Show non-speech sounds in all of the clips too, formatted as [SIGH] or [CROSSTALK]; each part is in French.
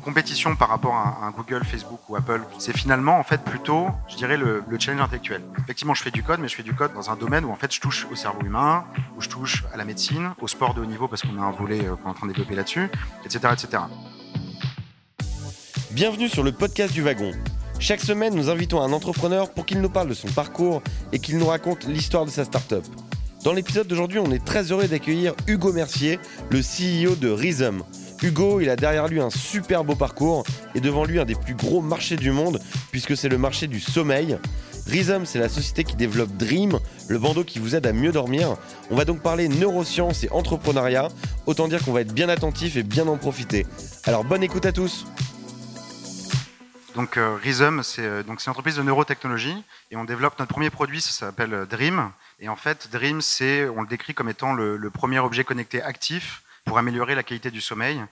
compétition par rapport à Google, Facebook ou Apple, c'est finalement en fait plutôt, je dirais, le, challenge intellectuel. Effectivement, je fais du code, mais je fais du code dans un domaine où en fait je touche au cerveau humain, où je touche à la médecine, au sport de haut niveau parce qu'on a un volet euh, qu'on est en train de développer là-dessus, etc., etc. Bienvenue sur le podcast du wagon. Chaque semaine, nous invitons un entrepreneur pour qu'il nous parle de son parcours et qu'il nous raconte l'histoire de sa startup. Dans l'épisode d'aujourd'hui, on est très heureux d'accueillir Hugo Mercier, le CEO de Rhythm. Hugo, il a derrière lui un super beau parcours et devant lui un des plus gros marchés du monde puisque c'est le marché du sommeil. Rhythm, c'est la société qui développe Dream, le bandeau qui vous aide à mieux dormir. On va donc parler neurosciences et entrepreneuriat. Autant dire qu'on va être bien attentif et bien en profiter. Alors bonne écoute à tous. Donc euh, c'est euh, donc une entreprise de neurotechnologie et on développe notre premier produit, ça s'appelle euh, Dream. Et en fait, Dream, c'est on le décrit comme étant le premier objet connecté actif pour améliorer la qualité du sommeil.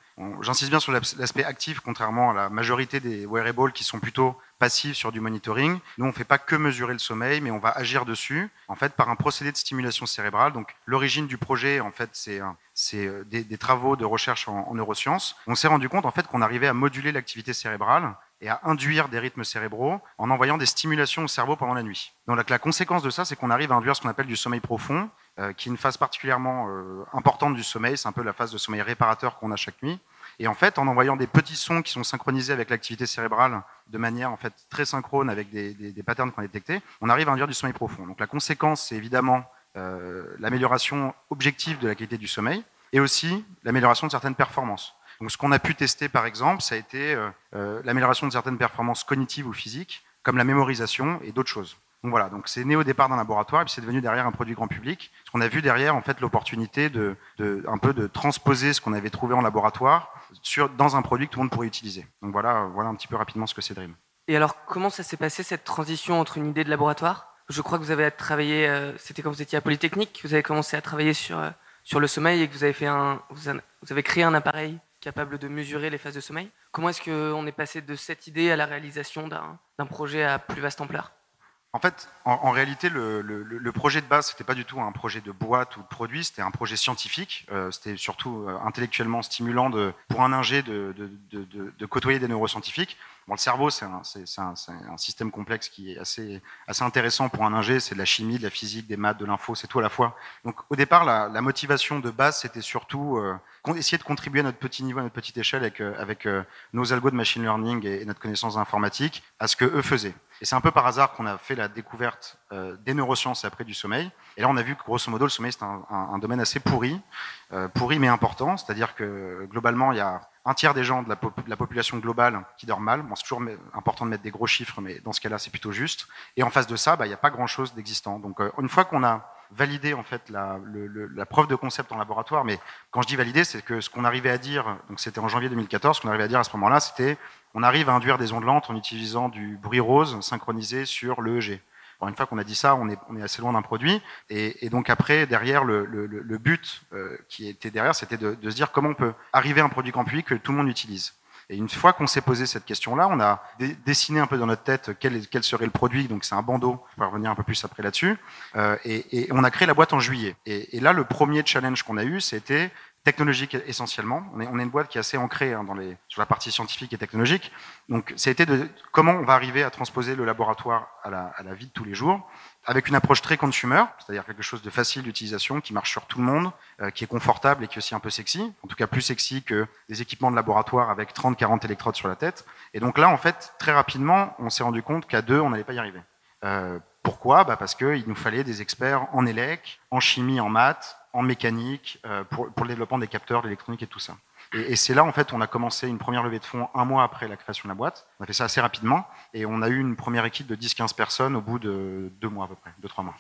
J'insiste bien sur l'aspect actif, contrairement à la majorité des wearables qui sont plutôt passifs sur du monitoring. Nous, on ne fait pas que mesurer le sommeil, mais on va agir dessus, en fait, par un procédé de stimulation cérébrale. Donc, l'origine du projet, en fait, c'est euh, des, travaux de recherche en, en neurosciences. On s'est rendu compte, en fait, qu'on arrivait à moduler l'activité cérébrale et à induire des rythmes cérébraux en envoyant des stimulations au cerveau pendant la nuit. Donc la conséquence de ça, c'est qu'on arrive à induire ce qu'on appelle du sommeil profond, qui est une phase particulièrement euh, importante du sommeil. C'est un peu la phase de sommeil réparateur qu'on a chaque nuit. Et en fait, en envoyant des petits sons qui sont synchronisés avec l'activité cérébrale de manière en fait très synchrone avec des, des, patterns qu'on a détectés, on arrive à induire du sommeil profond. Donc la conséquence, c'est évidemment euh, l'amélioration objective de la qualité du sommeil et aussi l'amélioration de certaines performances. Donc, ce qu'on a pu tester, par exemple, ça a été euh, euh, l'amélioration de certaines performances cognitives ou physiques, comme la mémorisation et d'autres choses. Donc voilà, donc c'est né au départ d'un laboratoire et puis c'est devenu derrière un produit grand public. Ce qu'on a vu derrière, en fait, l'opportunité de, un peu de transposer ce qu'on avait trouvé en laboratoire sur, dans un produit que tout le monde pourrait utiliser. Donc voilà, voilà un petit peu rapidement ce que c'est Dream. Et alors, comment ça s'est passé cette transition entre une idée de laboratoire? Je crois que vous avez travaillé, euh, c'était quand vous étiez à Polytechnique, vous avez commencé à travailler sur, sur le sommeil et que vous avez, fait un, vous avez créé un appareil capable de mesurer les phases de sommeil. Comment est-ce qu'on est passé de cette idée à la réalisation d'un projet à plus vaste ampleur? En fait, en, réalité, le, projet de base, c'était pas du tout un projet de boîte ou de produit, c'était un projet scientifique. Euh, c'était surtout euh, intellectuellement stimulant pour un ingé de, côtoyer des neuroscientifiques. Bon, le cerveau, c'est un, système complexe qui est assez, intéressant pour un ingé. C'est de la chimie, de la physique, des maths, de l'info, c'est tout à la fois. Donc, au départ, la, motivation de base, c'était surtout euh, essayer de contribuer à notre petit niveau, à notre petite échelle, avec, avec nos algos de machine learning et, et notre connaissance informatique, à ce que eux faisaient. Et c'est un peu par hasard qu'on a fait la découverte euh, des neurosciences après du sommeil. Et là, on a vu que grosso modo, le sommeil, c'est un, domaine assez pourri, euh, pourri mais important. C'est-à-dire que globalement, il y a un tiers des gens de la, la population globale qui dorment mal. Bon, c'est toujours important de mettre des gros chiffres, mais dans ce cas-là, c'est plutôt juste. Et en face de ça, bah, il n'y a pas grand-chose d'existant. Donc, euh, une fois qu'on a validé en fait la, la, preuve de concept en laboratoire, mais quand je dis valider, c'est que ce qu'on arrivait à dire, donc c'était en janvier 2014, ce qu'on arrivait à dire à ce moment-là, c'était on arrive à induire des ondes lentes en utilisant du bruit rose synchronisé sur l'EEG. une fois qu'on a dit ça, on est, on assez loin d'un produit. Et, donc après, derrière, le, but euh, qui était derrière, c'était de, se dire comment on peut arriver à un produit public que tout le monde utilise. Et une fois qu'on s'est posé cette question-là, on a dessiné un peu dans notre tête quel, serait le produit. Donc c'est un bandeau, je vais revenir un peu plus après là-dessus. Euh, et, on a créé la boîte en juillet. Et, et là, le premier challenge qu'on a eu, c'était technologique essentiellement. On est, une boîte qui est assez ancrée hein, sur la partie scientifique et technologique. Donc, été de comment on va arriver à transposer le laboratoire à la, à la vie de tous les jours, avec une approche très consumer, c'est-à-dire quelque chose de facile d'utilisation, qui marche sur tout le monde, euh, qui est confortable et qui est aussi un peu sexy, en tout cas plus sexy que des équipements de laboratoire avec 30-40 électrodes sur la tête. Et donc là, en fait, très rapidement, on s'est rendu compte qu'à deux, on n'allait pas y arriver. Euh, pourquoi? Bah Parce qu'il nous fallait des experts en élec, en chimie, en maths, en mécanique, euh, pour, le développement des capteurs, l'électronique et tout ça. Et, et c'est là, en fait, on a commencé une première levée de fonds un mois après la création de la boîte. On a fait ça assez rapidement et on a eu une première équipe de 10-15 personnes au bout de deux mois à peu près, deux, trois mois.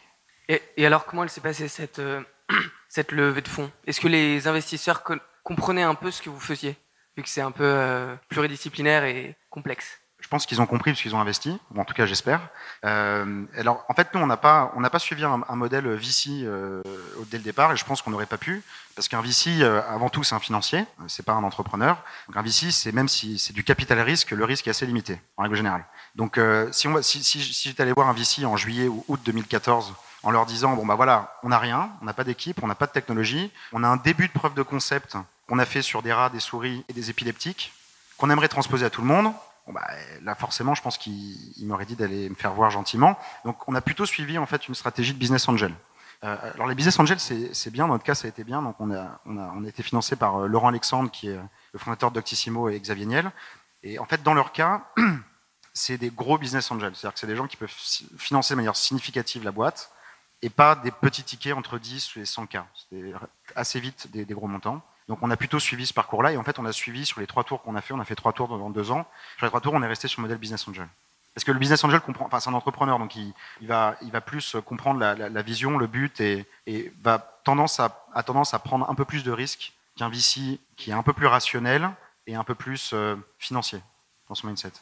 Et, et alors, comment elle s'est passée cette, euh, [CLEARS THROAT] cette levée de fonds? Est-ce que les investisseurs comprenaient un peu ce que vous faisiez, vu que c'est un peu euh, pluridisciplinaire et complexe? Je pense qu'ils ont compris parce qu'ils ont investi, ou en tout cas j'espère. Euh, alors en fait nous on n'a pas pas suivi un, modèle VC euh, dès le départ et je pense qu'on n'aurait pas pu parce qu'un VC euh, avant tout c'est un financier, c'est pas un entrepreneur. Donc un VC c'est même si c'est du capital risque, le risque est assez limité en règle générale. Donc euh, si si, si, si j'étais allé voir un VC en juillet ou août 2014 en leur disant bon bah voilà on n'a rien, on n'a pas d'équipe, on n'a pas de technologie, on a un début de preuve de concept qu'on a fait sur des rats, des souris et des épileptiques qu'on aimerait transposer à tout le monde. Bah, là, forcément, je pense qu'il m'aurait dit d'aller me faire voir gentiment. Donc, on a plutôt suivi en fait une stratégie de business angel. Euh, alors, les business angels, c'est bien. Dans notre cas, ça a été bien. Donc, on a, on a, on a été financé par euh, Laurent Alexandre, qui est le fondateur d'Octissimo, et Xavier Niel. Et en fait, dans leur cas, [CLEARS THROAT] c'est des gros business angels. C'est-à-dire que c'est des gens qui peuvent financer de manière significative la boîte et pas des petits tickets entre 10 et 100 k. C'est assez vite des gros montants. Donc on a plutôt suivi ce parcours-là et en fait on a suivi sur les trois tours qu'on a fait, on a fait trois tours dans deux ans. Sur les trois tours, on est resté sur le modèle business angel. Parce que le business angel comprend, enfin c'est un entrepreneur, donc il, va, il va plus comprendre la, vision, le but et, et va tendance à, a tendance à prendre un peu plus de risques qu'un VC qui est un peu plus rationnel et un peu plus euh, financier dans son mindset.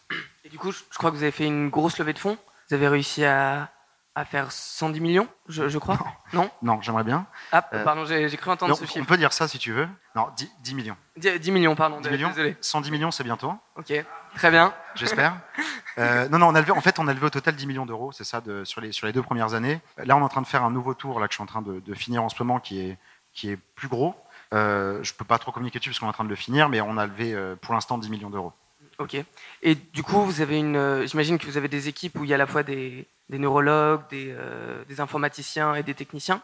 Et du coup, je crois que vous avez fait une grosse levée de fonds. Vous avez réussi à, à faire 110 millions, je, crois. Non Non, j'aimerais bien. Ah, euh, pardon, j'ai cru entendre ce chiffre. On peut dire ça si tu veux. Non, 10, millions. 10, millions, pardon. 10 millions, désolé. 110 millions, c'est bientôt. Ok, très bien. J'espère. [LAUGHS] euh, non, non, on a levé, en fait, on a levé au total 10 millions d'euros, c'est ça, de, sur, les, sur les deux premières années. Là, on est en train de faire un nouveau tour, là, que je suis en train de, de finir en ce moment, qui est, qui est plus gros. Euh, je ne peux pas trop communiquer dessus parce qu'on est en train de le finir, mais on a levé euh, pour l'instant 10 millions d'euros. Ok. Et du coup, vous avez une. J'imagine que vous avez des équipes où il y a à la fois des, des neurologues, des, euh, des, informaticiens et des techniciens.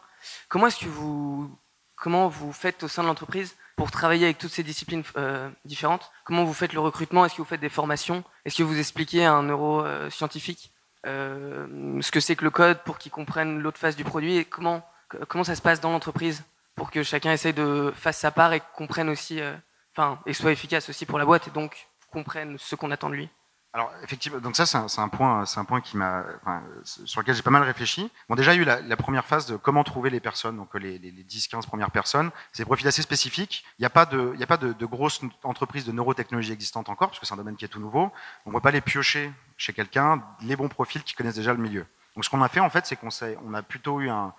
Comment est-ce que vous. Comment vous faites au sein de l'entreprise pour travailler avec toutes ces disciplines euh, différentes? Comment vous faites le recrutement? Est-ce que vous faites des formations? Est-ce que vous expliquez à un neuroscientifique ce que c'est que le code pour qu'il comprenne l'autre face du produit? Et comment, comment ça se passe dans l'entreprise pour que chacun essaye de faire sa part et comprenne aussi. Enfin, et soit efficace aussi pour la boîte et donc comprenne ce qu'on attend de lui? Alors effectivement, donc ça c'est un, point, c'est un point qui m'a, sur lequel j'ai pas mal réfléchi. Bon déjà il y a eu la, première phase de comment trouver les personnes, donc les, les, 10-15 premières personnes. C'est des profils assez spécifiques. Il n'y a pas de, il y a pas de, grosses entreprises de neurotechnologie existantes encore parce que c'est un domaine qui est tout nouveau. On ne peut pas les piocher chez quelqu'un les bons profils qui connaissent déjà le milieu. Donc ce qu'on a fait en fait, c'est qu'on on a plutôt eu un,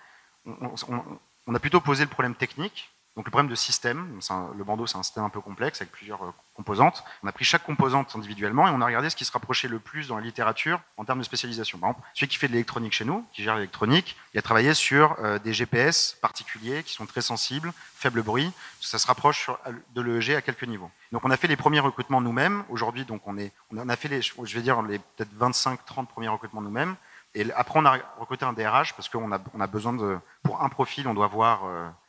on a plutôt posé le problème technique donc le problème de système, le bandeau c'est un système un peu complexe avec plusieurs euh, composantes. On a pris chaque composante individuellement et on a regardé ce qui se rapprochait le plus dans la littérature en termes de spécialisation. Par exemple, celui qui fait de l'électronique chez nous, qui gère l'électronique, il a travaillé sur euh, des GPS particuliers qui sont très sensibles, faible bruit. Ça se rapproche de l'EEG à quelques niveaux. Donc on a fait les premiers recrutements nous-mêmes. Aujourd'hui, donc on, est, on a fait les, je vais dire les peut-être 25-30 premiers recrutements nous-mêmes. Et après, on a recruté un DRH parce qu'on a, besoin de, pour un profil, on doit voir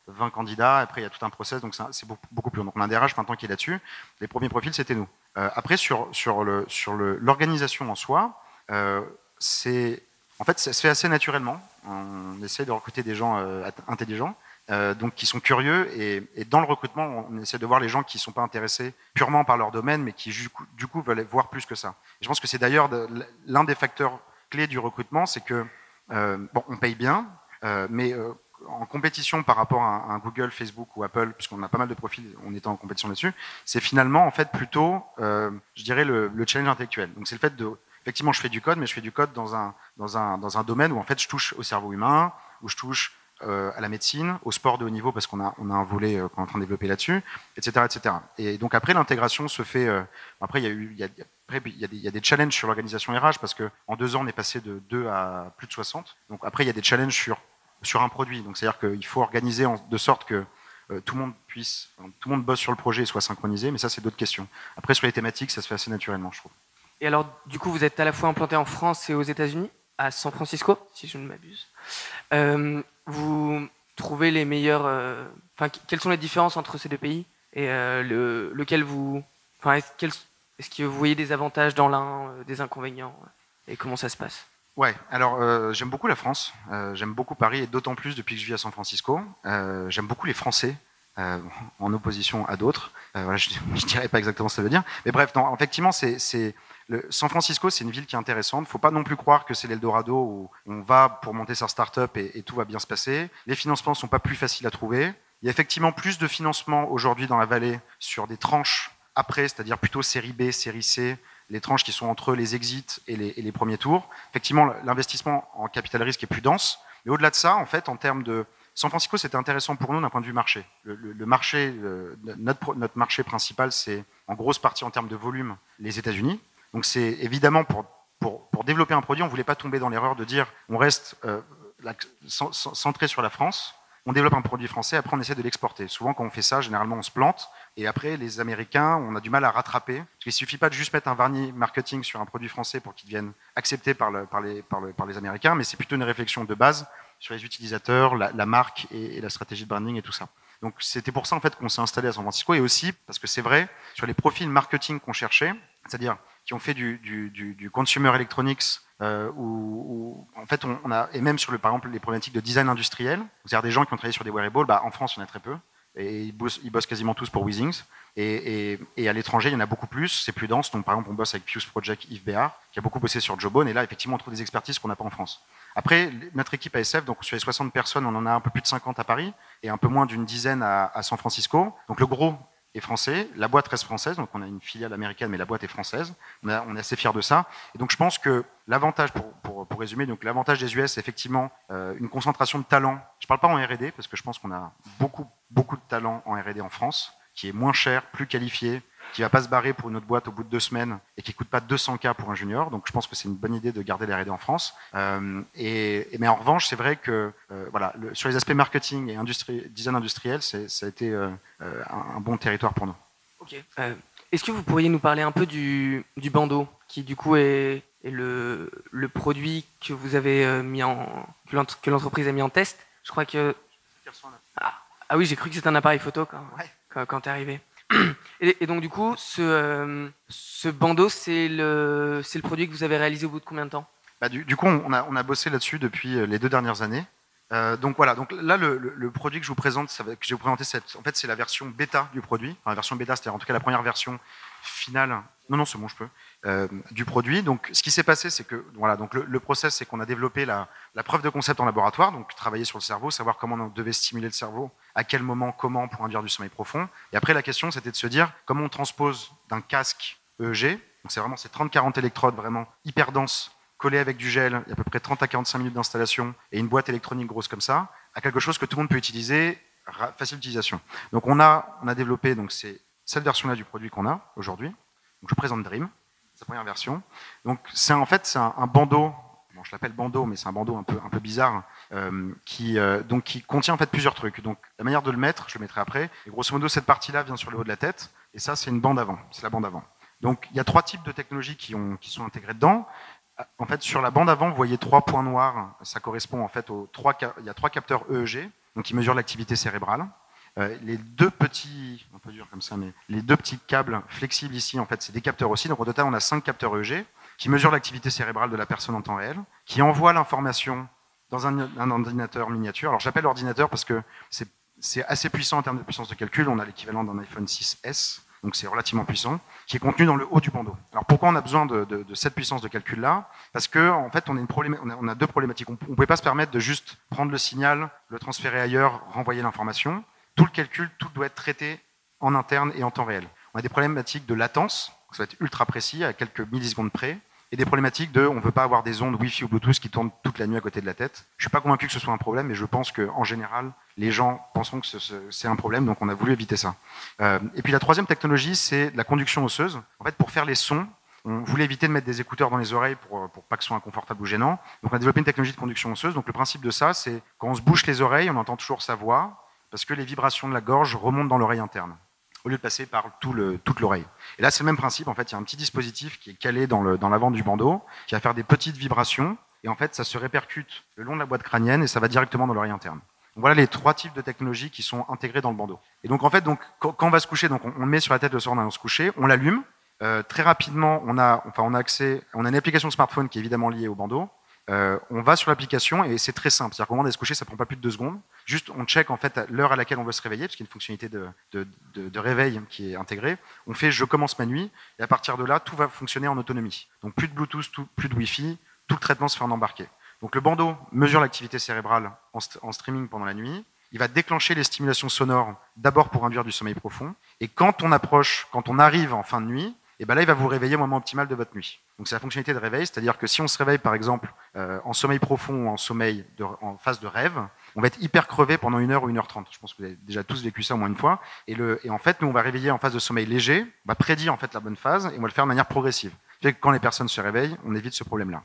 20 euh, candidats. Après, il y a tout un process, donc c'est beaucoup, plus long. Donc, on a un DRH maintenant qui est là-dessus. Les premiers profils, c'était nous. Euh, après, sur, l'organisation en soi, euh, c'est, en fait, ça se fait assez naturellement. On essaie de recruter des gens intelligents. donc qui sont curieux et, dans le recrutement on essaie de voir les gens qui ne sont pas intéressés purement par leur domaine mais qui du coup, du coup veulent voir plus que ça. Et je pense que c'est d'ailleurs l'un des facteurs clé du recrutement, c'est que euh, bon, on paye bien, euh, mais euh, en compétition par rapport à Google, Facebook ou Apple, puisqu'on a pas mal de profils, on est en compétition là-dessus, c'est finalement en fait plutôt, je dirais, le, challenge intellectuel. Donc c'est le fait de, effectivement, je fais du code, mais je fais du code dans un, dans un, dans un domaine où en fait je touche au cerveau humain, où je touche à la médecine, au sport de haut niveau parce qu'on a, on a un volet qu'on est en train de développer là-dessus, etc., etc. Et donc après l'intégration se fait. après il y a eu, il y a, après, il y, a des, challenges sur l'organisation RH parce qu'en deux ans, on est passé de 2 à plus de 60. Donc après, il y a des challenges sur, sur un produit. Donc c'est-à-dire qu'il faut organiser de sorte que euh, tout le monde puisse, tout le monde bosse sur le projet et soit synchronisé. Mais ça, c'est d'autres questions. Après, sur les thématiques, ça se fait assez naturellement, je trouve. Et alors, du coup, vous êtes à la fois implanté en France et aux États-Unis, à San Francisco, si je ne m'abuse. Euh, vous trouvez les meilleurs. Euh, quelles sont les différences entre ces deux pays et le, lequel vous. Enfin, quels est-ce que vous voyez des avantages dans l'un, euh, des inconvénients euh, Et comment ça se passe? Ouais, alors euh, j'aime beaucoup la France, j'aime beaucoup Paris et d'autant plus depuis que je vis à San Francisco. j'aime beaucoup les Français, en opposition à d'autres. voilà, je [LAUGHS] ne dirais pas exactement ce que ça veut dire. Mais bref, non, effectivement, c'est, San Francisco, c'est une ville qui est intéressante. Il ne faut pas non plus croire que c'est l'Eldorado où on va pour monter sa start-up et, et, tout va bien se passer. Les financements ne sont pas plus faciles à trouver. Il y a effectivement plus de financement aujourd'hui dans la vallée sur des tranches après, c'est-à-dire plutôt série B, série C, les tranches qui sont entre les exits et les, premiers tours. Effectivement, l'investissement en capital risque est plus dense. Mais au-delà de ça, en fait, en termes de San Francisco, c'était intéressant pour nous d'un point de vue marché. Le, marché, notre, notre, marché principal, c'est en grosse partie en termes de volume les États-Unis. Donc c'est évidemment pour, développer un produit, on ne voulait pas tomber dans l'erreur de dire on reste euh, centré sur la France on développe un produit français, après on essaie de l'exporter. Souvent quand on fait ça, généralement on se plante, et après les Américains, on a du mal à rattraper, parce qu'il suffit pas de juste mettre un vernis marketing sur un produit français pour qu'il devienne accepté par, les, par, par les Américains, mais c'est plutôt une réflexion de base sur les utilisateurs, la, marque et, la stratégie de branding et tout ça. Donc c'était pour ça en fait qu'on s'est installé à San Francisco et aussi parce que c'est vrai sur les profils marketing qu'on cherchait, c'est-à-dire qui ont fait du, du, du, consumer electronics euh, en fait on, a et même sur le par exemple les problématiques de design industriel, c'est-à-dire des gens qui ont travaillé sur des wearables, bah, en France il y en a très peu et ils bossent, quasiment tous pour Weezings. Et, à l'étranger, il y en a beaucoup plus, c'est plus dense. Donc, par exemple, on bosse avec Fuse Project Yves Béard, qui a beaucoup bossé sur Jobone. Et là, effectivement, on trouve des expertises qu'on n'a pas en France. Après, notre équipe ASF, donc sur les 60 personnes, on en a un peu plus de 50 à Paris et un peu moins d'une dizaine à, San Francisco. Donc le gros français, la boîte reste française, donc on a une filiale américaine, mais la boîte est française. On, est assez fiers de ça. Et donc je pense que l'avantage, pour, pour, résumer, donc l'avantage des US, c'est effectivement euh, une concentration de talent. Je ne parle pas en R&D parce que je pense qu'on a beaucoup beaucoup de talent en R&D en France, qui est moins cher, plus qualifié, qui va pas se barrer pour une autre boîte au bout de deux semaines et qui coûte pas 200 k pour un junior. Donc je pense que c'est une bonne idée de garder les R&D en France. Euh, et, mais en revanche, c'est vrai que euh, voilà, sur les aspects marketing et industrie, design industriel, ça a été euh, un, bon territoire pour nous. Ok. Est-ce que vous pourriez nous parler un peu du, du bandeau, qui du coup est, est le, le, produit que vous avez mis en que l'entreprise a mis en test? Je crois que ah, ah oui, j'ai cru que c'était un appareil photo quand, quand, quand tu es arrivé. Et, donc, du coup, ce, euh, bandeau, c'est le, produit que vous avez réalisé au bout de combien de temps? Bah, du, coup, on a, on a bossé là-dessus depuis euh, les deux dernières années. Euh, donc voilà, donc là le, produit que je vous présente, que vais vous présenter, en fait c'est la version bêta du produit. La version bêta, c'est-à-dire en tout cas la première version finale. Non, non, je peux. Euh, du produit. Donc, ce qui s'est passé, c'est que voilà, donc le, le process, c'est qu'on a développé la, la, preuve de concept en laboratoire, donc travailler sur le cerveau, savoir comment on devait stimuler le cerveau, à quel moment, comment pour induire du sommeil profond. Et après, la question, c'était de se dire comment on transpose d'un casque EEG, donc c'est vraiment ces 30-40 électrodes vraiment hyper denses collées avec du gel, il y a à peu près 30 à 45 minutes d'installation et une boîte électronique grosse comme ça, à quelque chose que tout le monde peut utiliser, facile d'utilisation. Donc on a, on a développé donc c'est cette version-là du produit qu'on a aujourd'hui. Donc je présente Dream, sa première version. Donc c'est en fait c'est un, bandeau, je l'appelle bandeau, mais c'est un bandeau un peu un peu bizarre euh, qui euh, donc qui contient en fait plusieurs trucs. Donc la manière de le mettre, je le mettrai après. Et grosso modo cette partie-là vient sur le haut de la tête, et ça c'est une bande avant, c'est la bande avant. Donc il y a trois types de technologies qui sont intégrées dedans. En fait, sur la bande avant, vous voyez trois points noirs. Ça correspond en fait aux trois. Il y a trois capteurs EEG, donc qui mesurent l'activité cérébrale. Euh, les deux petits, un peu dur comme ça, mais les deux petits câbles flexibles ici, en fait, c'est des capteurs aussi. Donc au total, on a cinq capteurs EEG qui mesurent l'activité cérébrale de la personne en temps réel, qui envoient l'information dans un, un, ordinateur miniature. Alors j'appelle ordinateur parce que c'est assez puissant en termes de puissance de calcul. On a l'équivalent d'un iPhone 6S, donc c'est relativement puissant, qui est contenu dans le haut du bandeau. Alors pourquoi on a besoin de, cette puissance de calcul-là? Parce que en fait, on a, une on, a, on a deux problématiques. On ne pouvait pas se permettre de juste prendre le signal, le transférer ailleurs, renvoyer l'information tout le calcul, tout doit être traité en interne et en temps réel. On a des problématiques de latence, ça va être ultra précis, à quelques millisecondes près, et des problématiques de, on ne veut pas avoir des ondes Wi-Fi ou Bluetooth qui tournent toute la nuit à côté de la tête. Je suis pas convaincu que ce soit un problème, mais je pense qu'en général, les gens penseront que c'est un problème, donc on a voulu éviter ça. Euh, et puis la troisième technologie, c'est la conduction osseuse. En fait, pour faire les sons, on voulait éviter de mettre des écouteurs dans les oreilles pour, pour pas que ce soit inconfortable ou gênant. Donc on a développé une technologie de conduction osseuse. Donc le principe de ça, c'est quand on se bouche les oreilles, on entend toujours sa voix, parce que les vibrations de la gorge remontent dans l'oreille interne, au lieu de passer par tout le, toute l'oreille. Et là, c'est le même principe. En fait, il y a un petit dispositif qui est calé dans, le, dans l'avant du bandeau, qui va faire des petites vibrations, et en fait, ça se répercute le long de la boîte crânienne, et ça va directement dans l'oreille interne. Donc, voilà les trois types de technologies qui sont intégrées dans le bandeau. Et donc, en fait, donc, quand, on va se coucher, donc on, met sur la tête le soir on se coucher, on l'allume. Euh, très rapidement, on a, enfin, on a accès, on a une application smartphone qui est évidemment liée au bandeau. Euh, on va sur l'application et c'est très simple. C'est-à-dire qu'au moment d'aller se coucher, ça prend pas plus de deux secondes. Juste, on check en fait l'heure à laquelle on veut se réveiller, parce qu'il y a une fonctionnalité de, réveil qui est intégrée. On fait je commence ma nuit et à partir de là, tout va fonctionner en autonomie. Donc plus de Bluetooth, plus de Wi-Fi, tout le traitement se fait en embarqué. Donc le bandeau mesure l'activité cérébrale en, streaming pendant la nuit. Il va déclencher les stimulations sonores d'abord pour induire du sommeil profond. Et quand on approche, quand on arrive en fin de nuit, et ben là, il va vous réveiller au moment optimal de votre nuit. Donc c'est la fonctionnalité de réveil, c'est-à-dire que si on se réveille par exemple euh, en sommeil profond ou en sommeil de, en phase de rêve, on va être hyper crevé pendant une heure ou une heure trente. Je pense que vous avez déjà tous vécu ça au moins une fois. Et, le, et en fait, nous on va réveiller en phase de sommeil léger, on va prédire en fait la bonne phase et on va le faire de manière progressive. que quand les personnes se réveillent, on évite ce problème-là.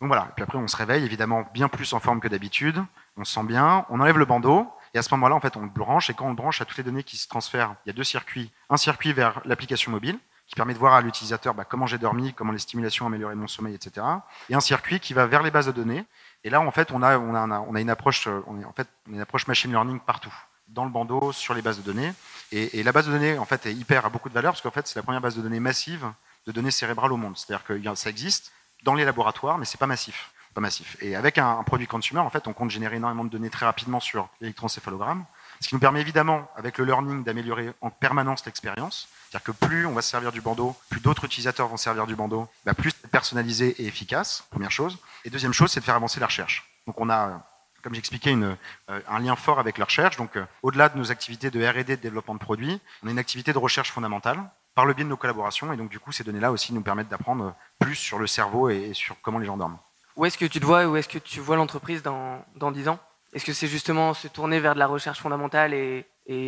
Donc voilà. Et puis après, on se réveille évidemment bien plus en forme que d'habitude. On se sent bien. On enlève le bandeau. Et à ce moment-là, en fait, on le branche. Et quand on le branche à toutes les données qui se transfèrent, il y a deux circuits. Un circuit vers l'application mobile, qui permet de voir à l'utilisateur bah, comment j'ai dormi, comment les stimulations ont amélioré mon sommeil, etc. Et un circuit qui va vers les bases de données. Et là, en fait, on a, on a, on a une approche, on est, en fait, une approche machine learning partout, dans le bandeau, sur les bases de données. Et, la base de données, en fait, est hyper à beaucoup de valeur parce qu'en fait, c'est la première base de données massive de données cérébrales au monde. C'est-à-dire que ça existe dans les laboratoires, mais c'est pas massif. Pas massif. Et avec un, un, produit consumer, en fait, on compte générer énormément de données très rapidement sur l'électroencéphalogramme, ce qui nous permet évidemment, avec le learning, d'améliorer en permanence l'expérience. C'est-à-dire que plus on va se servir du bandeau, plus d'autres utilisateurs vont servir du bandeau, bah plus c'est personnalisé et efficace, première chose. Et deuxième chose, c'est de faire avancer la recherche. Donc on a, comme j'expliquais, euh, un lien fort avec la recherche. Donc euh, au-delà de nos activités de R&D, de développement de produits, on a une activité de recherche fondamentale par le biais de nos collaborations. Et donc du coup, ces données-là aussi nous permettent d'apprendre plus sur le cerveau et, sur comment les gens dorment. Où est-ce que tu te vois, où est-ce que tu vois l'entreprise dans, dans 10 ans? Est-ce que c'est justement se tourner vers de la recherche fondamentale et,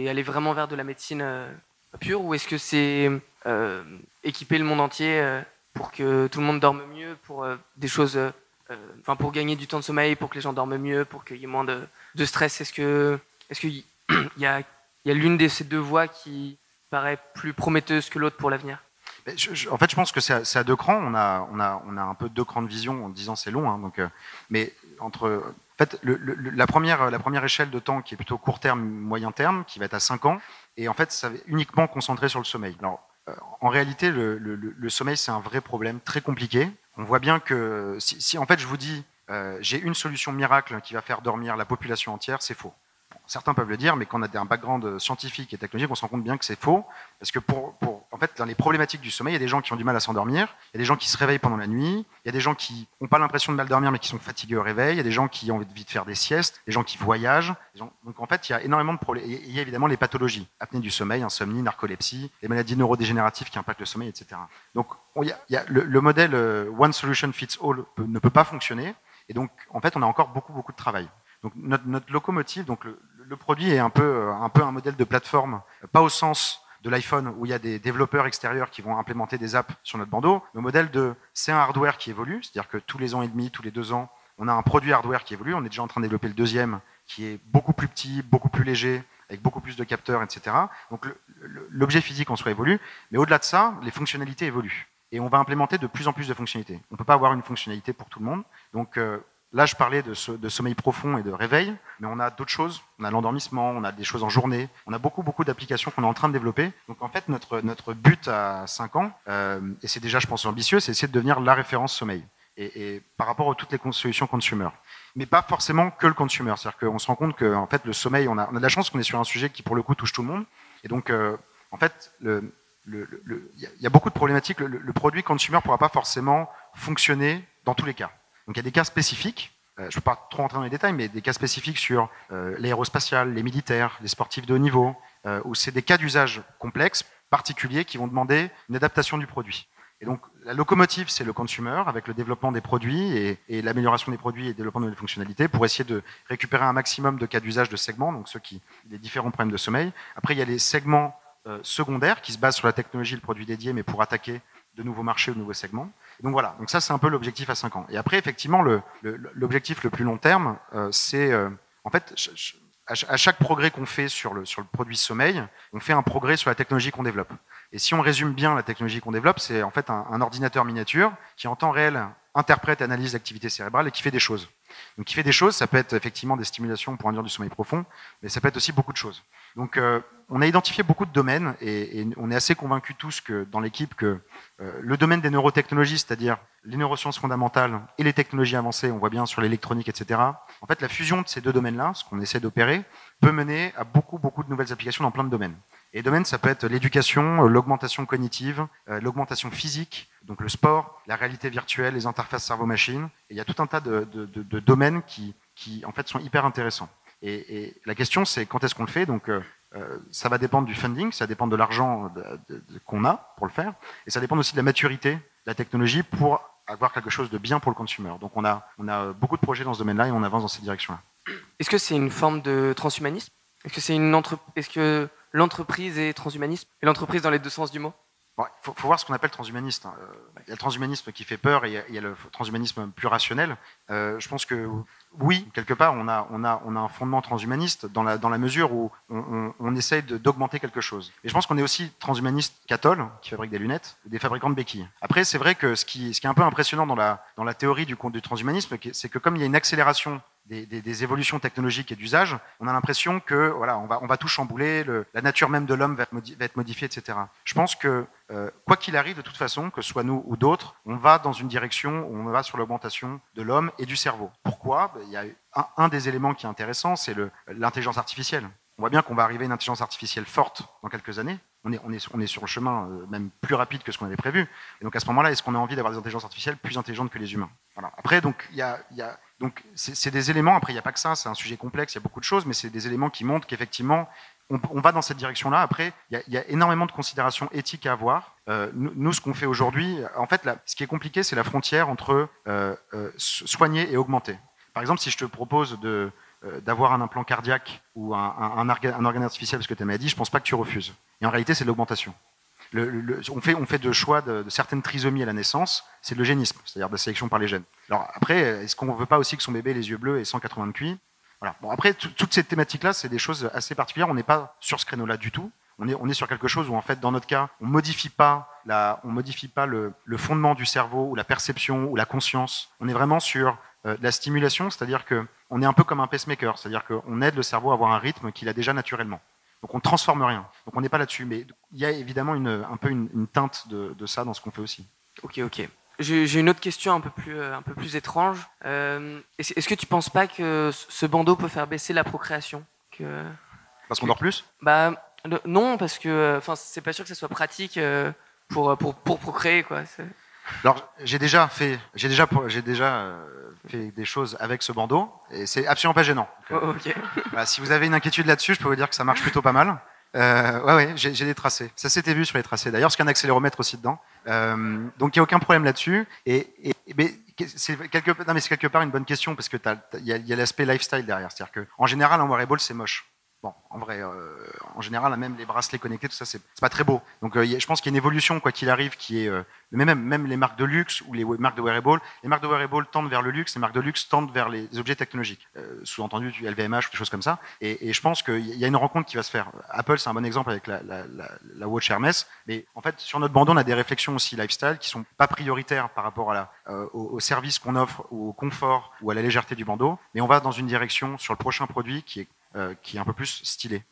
aller vraiment vers de la médecine euh, pure ou est-ce que c'est euh, équiper le monde entier euh, pour que tout le monde dorme mieux, pour des choses, enfin pour gagner du temps de sommeil, pour que les gens dorment mieux, pour qu'il y ait moins de, stress? Est-ce que est-ce qu'il [CLEARS THROAT] y a l'une de ces deux voies qui paraît plus prometteuse que l'autre pour l'avenir? En fait, je pense que c'est à, deux crans. On a, on, a, on a un peu deux crans de vision en disant c'est long. Hein, donc, mais entre en fait, la, première, la première échelle de temps qui est plutôt court terme, moyen terme, qui va être à 5 ans, et en fait, ça va uniquement concentré sur le sommeil. Alors, euh, en réalité, le, sommeil, c'est un vrai problème très compliqué. On voit bien que si, si en fait, je vous dis, euh, j'ai une solution miracle qui va faire dormir la population entière, c'est faux. Certains peuvent le dire, mais quand on a un background scientifique et technologique, on se rend compte bien que c'est faux. Parce que pour, en fait, dans les problématiques du sommeil, il y a des gens qui ont du mal à s'endormir, il y a des gens qui se réveillent pendant la nuit, il y a des gens qui n'ont pas l'impression de mal dormir, mais qui sont fatigués au réveil, il y a des gens qui ont envie de faire des siestes, des gens qui voyagent. Donc en fait, il y a énormément de problèmes. Il y a évidemment les pathologies, apnée du sommeil, insomnie, narcolepsie, les maladies neurodégénératives qui impactent le sommeil, etc. Donc y a, le, le, modèle One Solution Fits All ne peut pas fonctionner. Et donc, en fait, on a encore beaucoup, beaucoup de travail. Donc notre, notre locomotive, donc le, le, produit est un peu, un peu un modèle de plateforme, pas au sens de l'iPhone où il y a des développeurs extérieurs qui vont implémenter des apps sur notre bandeau. Le modèle de c'est un hardware qui évolue, c'est-à-dire que tous les ans et demi, tous les deux ans, on a un produit hardware qui évolue. On est déjà en train de développer le deuxième qui est beaucoup plus petit, beaucoup plus léger, avec beaucoup plus de capteurs, etc. Donc l'objet physique en soi évolue, mais au-delà de ça, les fonctionnalités évoluent. Et on va implémenter de plus en plus de fonctionnalités. On ne peut pas avoir une fonctionnalité pour tout le monde. Donc euh, Là, je parlais de, sommeil profond et de réveil, mais on a d'autres choses. On a l'endormissement, on a des choses en journée. On a beaucoup, beaucoup d'applications qu'on est en train de développer. Donc, en fait, notre, notre but à 5 ans, euh, et c'est déjà, je pense, ambitieux, c'est essayer de devenir la référence sommeil. Et, et par rapport à toutes les solutions consumer. Mais pas forcément que le consumer. C'est-à-dire qu'on se rend compte que, en fait, le sommeil, on a, on a de la chance qu'on est sur un sujet qui, pour le coup, touche tout le monde. Et donc, euh, en fait, le, il y, a beaucoup de problématiques. Le, le produit consumer ne pourra pas forcément fonctionner dans tous les cas. Donc il y a des cas spécifiques. Euh, je ne peux pas trop rentrer dans les détails, mais des cas spécifiques sur euh, l'aérospatial, les militaires, les sportifs de haut niveau, euh, où c'est des cas d'usage complexes, particuliers, qui vont demander une adaptation du produit. Et donc la locomotive, c'est le consumer, avec le développement des produits et, l'amélioration des produits et le développement de nouvelles fonctionnalités, pour essayer de récupérer un maximum de cas d'usage de segments, donc ceux qui les différents problèmes de sommeil. Après, il y a les segments secondaires qui se basent sur la technologie, le produit dédié, mais pour attaquer de nouveaux marchés de nouveaux segments. Donc voilà, donc ça c'est un peu l'objectif à 5 ans. Et après, effectivement, l'objectif le, le, plus long terme, euh, c'est euh, en fait à chaque progrès qu'on fait sur le, sur le produit sommeil, on fait un progrès sur la technologie qu'on développe. Et si on résume bien la technologie qu'on développe, c'est en fait un, un, ordinateur miniature qui en temps réel interprète, analyse l'activité cérébrale et qui fait des choses. Donc qui fait des choses, ça peut être effectivement des stimulations pour induire du sommeil profond, mais ça peut être aussi beaucoup de choses. Donc euh, on a identifié beaucoup de domaines et, et on est assez convaincus tous que dans l'équipe que euh, le domaine des neurotechnologies, c'est-à-dire les neurosciences fondamentales et les technologies avancées, on voit bien sur l'électronique, etc. En fait, la fusion de ces deux domaines-là, ce qu'on essaie d'opérer, peut mener à beaucoup, beaucoup de nouvelles applications dans plein de domaines. Et domaines, ça peut être l'éducation, l'augmentation cognitive, euh, l'augmentation physique, donc le sport, la réalité virtuelle, les interfaces cerveau-machine. Il y a tout un tas de, de, de, domaines qui, qui, en fait, sont hyper intéressants. Et, et la question, c'est quand est-ce qu'on le fait? Donc, euh, ça va dépendre du funding, ça dépend de l'argent qu'on a pour le faire, et ça dépend aussi de la maturité de la technologie pour avoir quelque chose de bien pour le consumer. Donc, on a, on a beaucoup de projets dans ce domaine-là et on avance dans cette direction-là. Est-ce que c'est une forme de transhumanisme? Est-ce que entre... Est-ce que l'entreprise est transhumanisme? Et l'entreprise dans les deux sens du mot? Il faut, voir ce qu'on appelle transhumaniste. Hein. Il y a le transhumanisme qui fait peur et il y a, le transhumanisme plus rationnel. je pense que oui, quelque part, on a, un fondement transhumaniste dans la, mesure où on, essaye d'augmenter quelque chose. Et je pense qu'on est aussi transhumaniste cathol, qui fabrique des lunettes, des fabricants de béquilles. Après, c'est vrai que ce qui, est un peu impressionnant dans la, théorie du transhumanisme, c'est que comme il y a une accélération des, évolutions technologiques et d'usage, on a l'impression que voilà, on va, on va tout chambouler, le, la nature même de l'homme va, être modifiée, etc. Je pense que euh, quoi qu'il arrive, de toute façon, que ce soit nous ou d'autres, on va dans une direction où on va sur l'augmentation de l'homme et du cerveau. Pourquoi? Ben, Il y a un, un, des éléments qui est intéressant, c'est l'intelligence artificielle. On voit bien qu'on va arriver à une intelligence artificielle forte dans quelques années. On est, on est, on est sur le chemin euh, même plus rapide que ce qu'on avait prévu. Et donc à ce moment-là, est-ce qu'on a envie d'avoir des intelligences artificielles plus intelligentes que les humains? Voilà. Après, donc il y a, y a donc c'est des éléments. Après, il n'y a pas que ça. C'est un sujet complexe. Il y a beaucoup de choses, mais c'est des éléments qui montrent qu'effectivement, on, va dans cette direction-là. Après, il y, a énormément de considérations éthiques à avoir. Euh, nous, ce qu'on fait aujourd'hui, en fait, ce qui est compliqué, c'est la frontière entre euh, euh, soigner et augmenter. Par exemple, si je te propose d'avoir un implant cardiaque ou un, un, un, organe artificiel parce que tu m'as dit, je pense pas que tu refuses. Et en réalité, c'est de l'augmentation. On, fait, on fait de choix de, certaines trisomies à la naissance, c'est de l'eugénisme, c'est-à-dire de la sélection par les gènes. Alors après, est-ce qu'on ne veut pas aussi que son bébé ait les yeux bleus et 180 de QI voilà. Bon, après, toutes ces thématiques-là, c'est des choses assez particulières. On n'est pas sur ce créneau-là du tout. On est, on est sur quelque chose où, en fait, dans notre cas, on modifie pas la, on modifie pas le, fondement du cerveau ou la perception ou la conscience. On est vraiment sur euh, la stimulation, c'est-à-dire que on est un peu comme un pacemaker, c'est-à-dire qu'on aide le cerveau à avoir un rythme qu'il a déjà naturellement. Donc on ne transforme rien. Donc on n'est pas là-dessus. Mais il y a évidemment une, un peu une, une teinte de, de, ça dans ce qu'on fait aussi. Ok, ok. J'ai une autre question un peu plus, euh, un peu plus étrange. Euh, Est-ce que tu ne penses pas que ce bandeau peut faire baisser la procréation que... Parce qu'on dort plus? Bah, le, Non, parce que enfin, c'est pas sûr que ce soit pratique euh, pour, pour, pour procréer. Quoi. Alors j'ai déjà fait, j'ai déjà, j'ai déjà fait des choses avec ce bandeau et c'est absolument pas gênant. Donc, oh, okay. [LAUGHS] bah, si vous avez une inquiétude là-dessus, je peux vous dire que ça marche plutôt pas mal. Euh, ouais, ouais, j'ai des tracés. Ça s'était vu sur les tracés. D'ailleurs, parce qu'il y a un accéléromètre aussi dedans. Euh, donc, il n'y a aucun problème là-dessus. Et, c'est quelque, part une bonne question parce que il y a, y a l'aspect lifestyle derrière. C'est-à-dire qu'en général, un wearable, c'est moche. Bon, en vrai, euh, en général, même les bracelets connectés, tout ça, c'est pas très beau. Donc, euh, je pense qu'il y a une évolution, quoi qu'il arrive, qui est euh, même même les marques de luxe ou les marques de wearable. Les marques de wearable tendent vers le luxe, les marques de luxe tendent vers les objets technologiques. Sous-entendu du LVMH ou des choses comme ça. Et, je pense qu'il y a une rencontre qui va se faire. Apple, c'est un bon exemple avec la, Watch Hermès. Mais en fait, sur notre bandeau, on a des réflexions aussi lifestyle qui sont pas prioritaires par rapport au, service qu'on offre, au confort ou à la légèreté du bandeau. Mais on va dans une direction sur le prochain produit qui est qui est un peu plus stylé.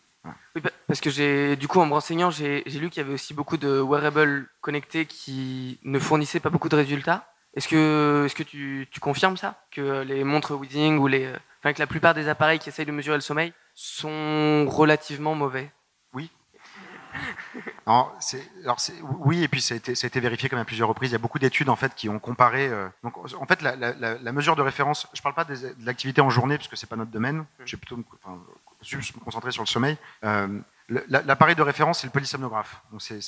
Oui, parce que j'ai, du coup, en me renseignant, j'ai, lu qu'il y avait aussi beaucoup de wearables connectés qui ne fournissaient pas beaucoup de résultats. Est-ce que, est-ce que tu, confirmes ça? Que les montres Weeding ou les, enfin, que la plupart des appareils qui essayent de mesurer le sommeil sont relativement mauvais? Alors oui, et puis ça a, été, ça a, été, vérifié comme à plusieurs reprises. Il y a beaucoup d'études en fait qui ont comparé. Euh, donc, en fait, la, la, la, mesure de référence, je ne parle pas des, de l'activité en journée puisque c'est pas notre domaine. Je vais plutôt me, enfin, juste me concentrer sur le sommeil. Euh, L'appareil de référence, c'est le polysomnographe. C'est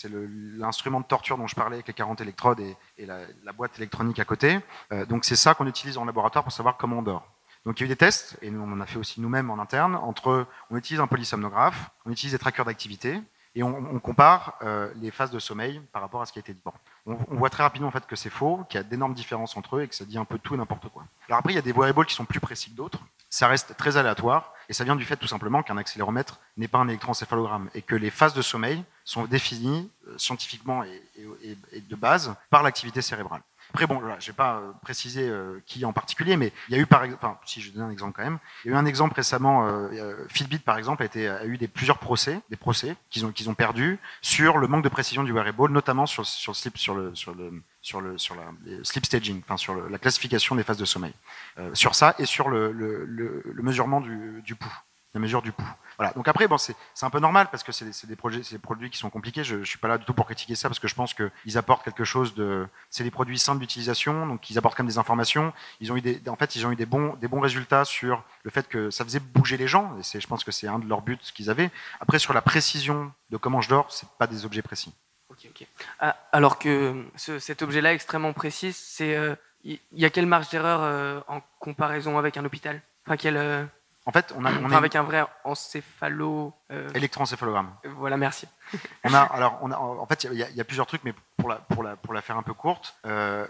l'instrument de torture dont je parlais avec les 40 électrodes et, et la, boîte électronique à côté. Euh, donc c'est ça qu'on utilise en laboratoire pour savoir comment on dort. Donc il y a eu des tests, et nous on en a fait aussi nous-mêmes en interne, entre on utilise un polysomnographe, on utilise des trackers d'activité, et on, on compare euh, les phases de sommeil par rapport à ce qui a été dit. Bon. On, on, voit très rapidement en fait que c'est faux, qu'il y a d'énormes différences entre eux et que ça dit un peu tout et n'importe quoi. Alors après, il y a des wearables qui sont plus précis que d'autres. Ça reste très aléatoire et ça vient du fait tout simplement qu'un accéléromètre n'est pas un électroencéphalogramme et que les phases de sommeil sont définies euh, scientifiquement et, et, et de base par l'activité cérébrale. Après, bon, je ne vais pas euh, préciser euh, qui en particulier, mais il y a eu, par exemple, enfin, si je donne un exemple quand même, il y a eu un exemple récemment, euh, Fitbit, par exemple, a, été, a eu des, plusieurs procès, des procès qu'ils ont, qu'ils ont perdus sur le manque de précision du wearable, notamment sur, sur, sur, sur le, sur le, sur le sur la sleep staging, enfin sur le, la classification des phases de sommeil, sur ça et sur le, le, le, le mesurement du pouls, la mesure du pouls. Voilà. Donc après, bon, c'est un peu normal parce que c'est des, projets, des produits qui sont compliqués. Je, je suis pas là du tout pour critiquer ça parce que je pense qu'ils apportent quelque chose de. C'est des produits simples d'utilisation, donc ils apportent quand même des informations. Ils ont eu des, en fait, ils ont eu des bons, des bons résultats sur le fait que ça faisait bouger les gens. Et je pense que c'est un de leurs buts qu'ils avaient. Après, sur la précision de comment je dors, c'est pas des objets précis. Ok, ok. Ah, alors que ce, cet objet-là extrêmement précis, c'est, il euh, y, y, a quelle marge d'erreur euh, en comparaison avec un hôpital? Enfin, quelle euh, En fait, on a, on Enfin, a avec un vrai encéphalo. euh, une électroencéphalogramme. Voilà, merci. [LAUGHS] On a, [LAUGHS] alors, on a, en fait, il y, a- il y a plusieurs trucs, mais pour la, pour la, pour la faire un peu courte, euh,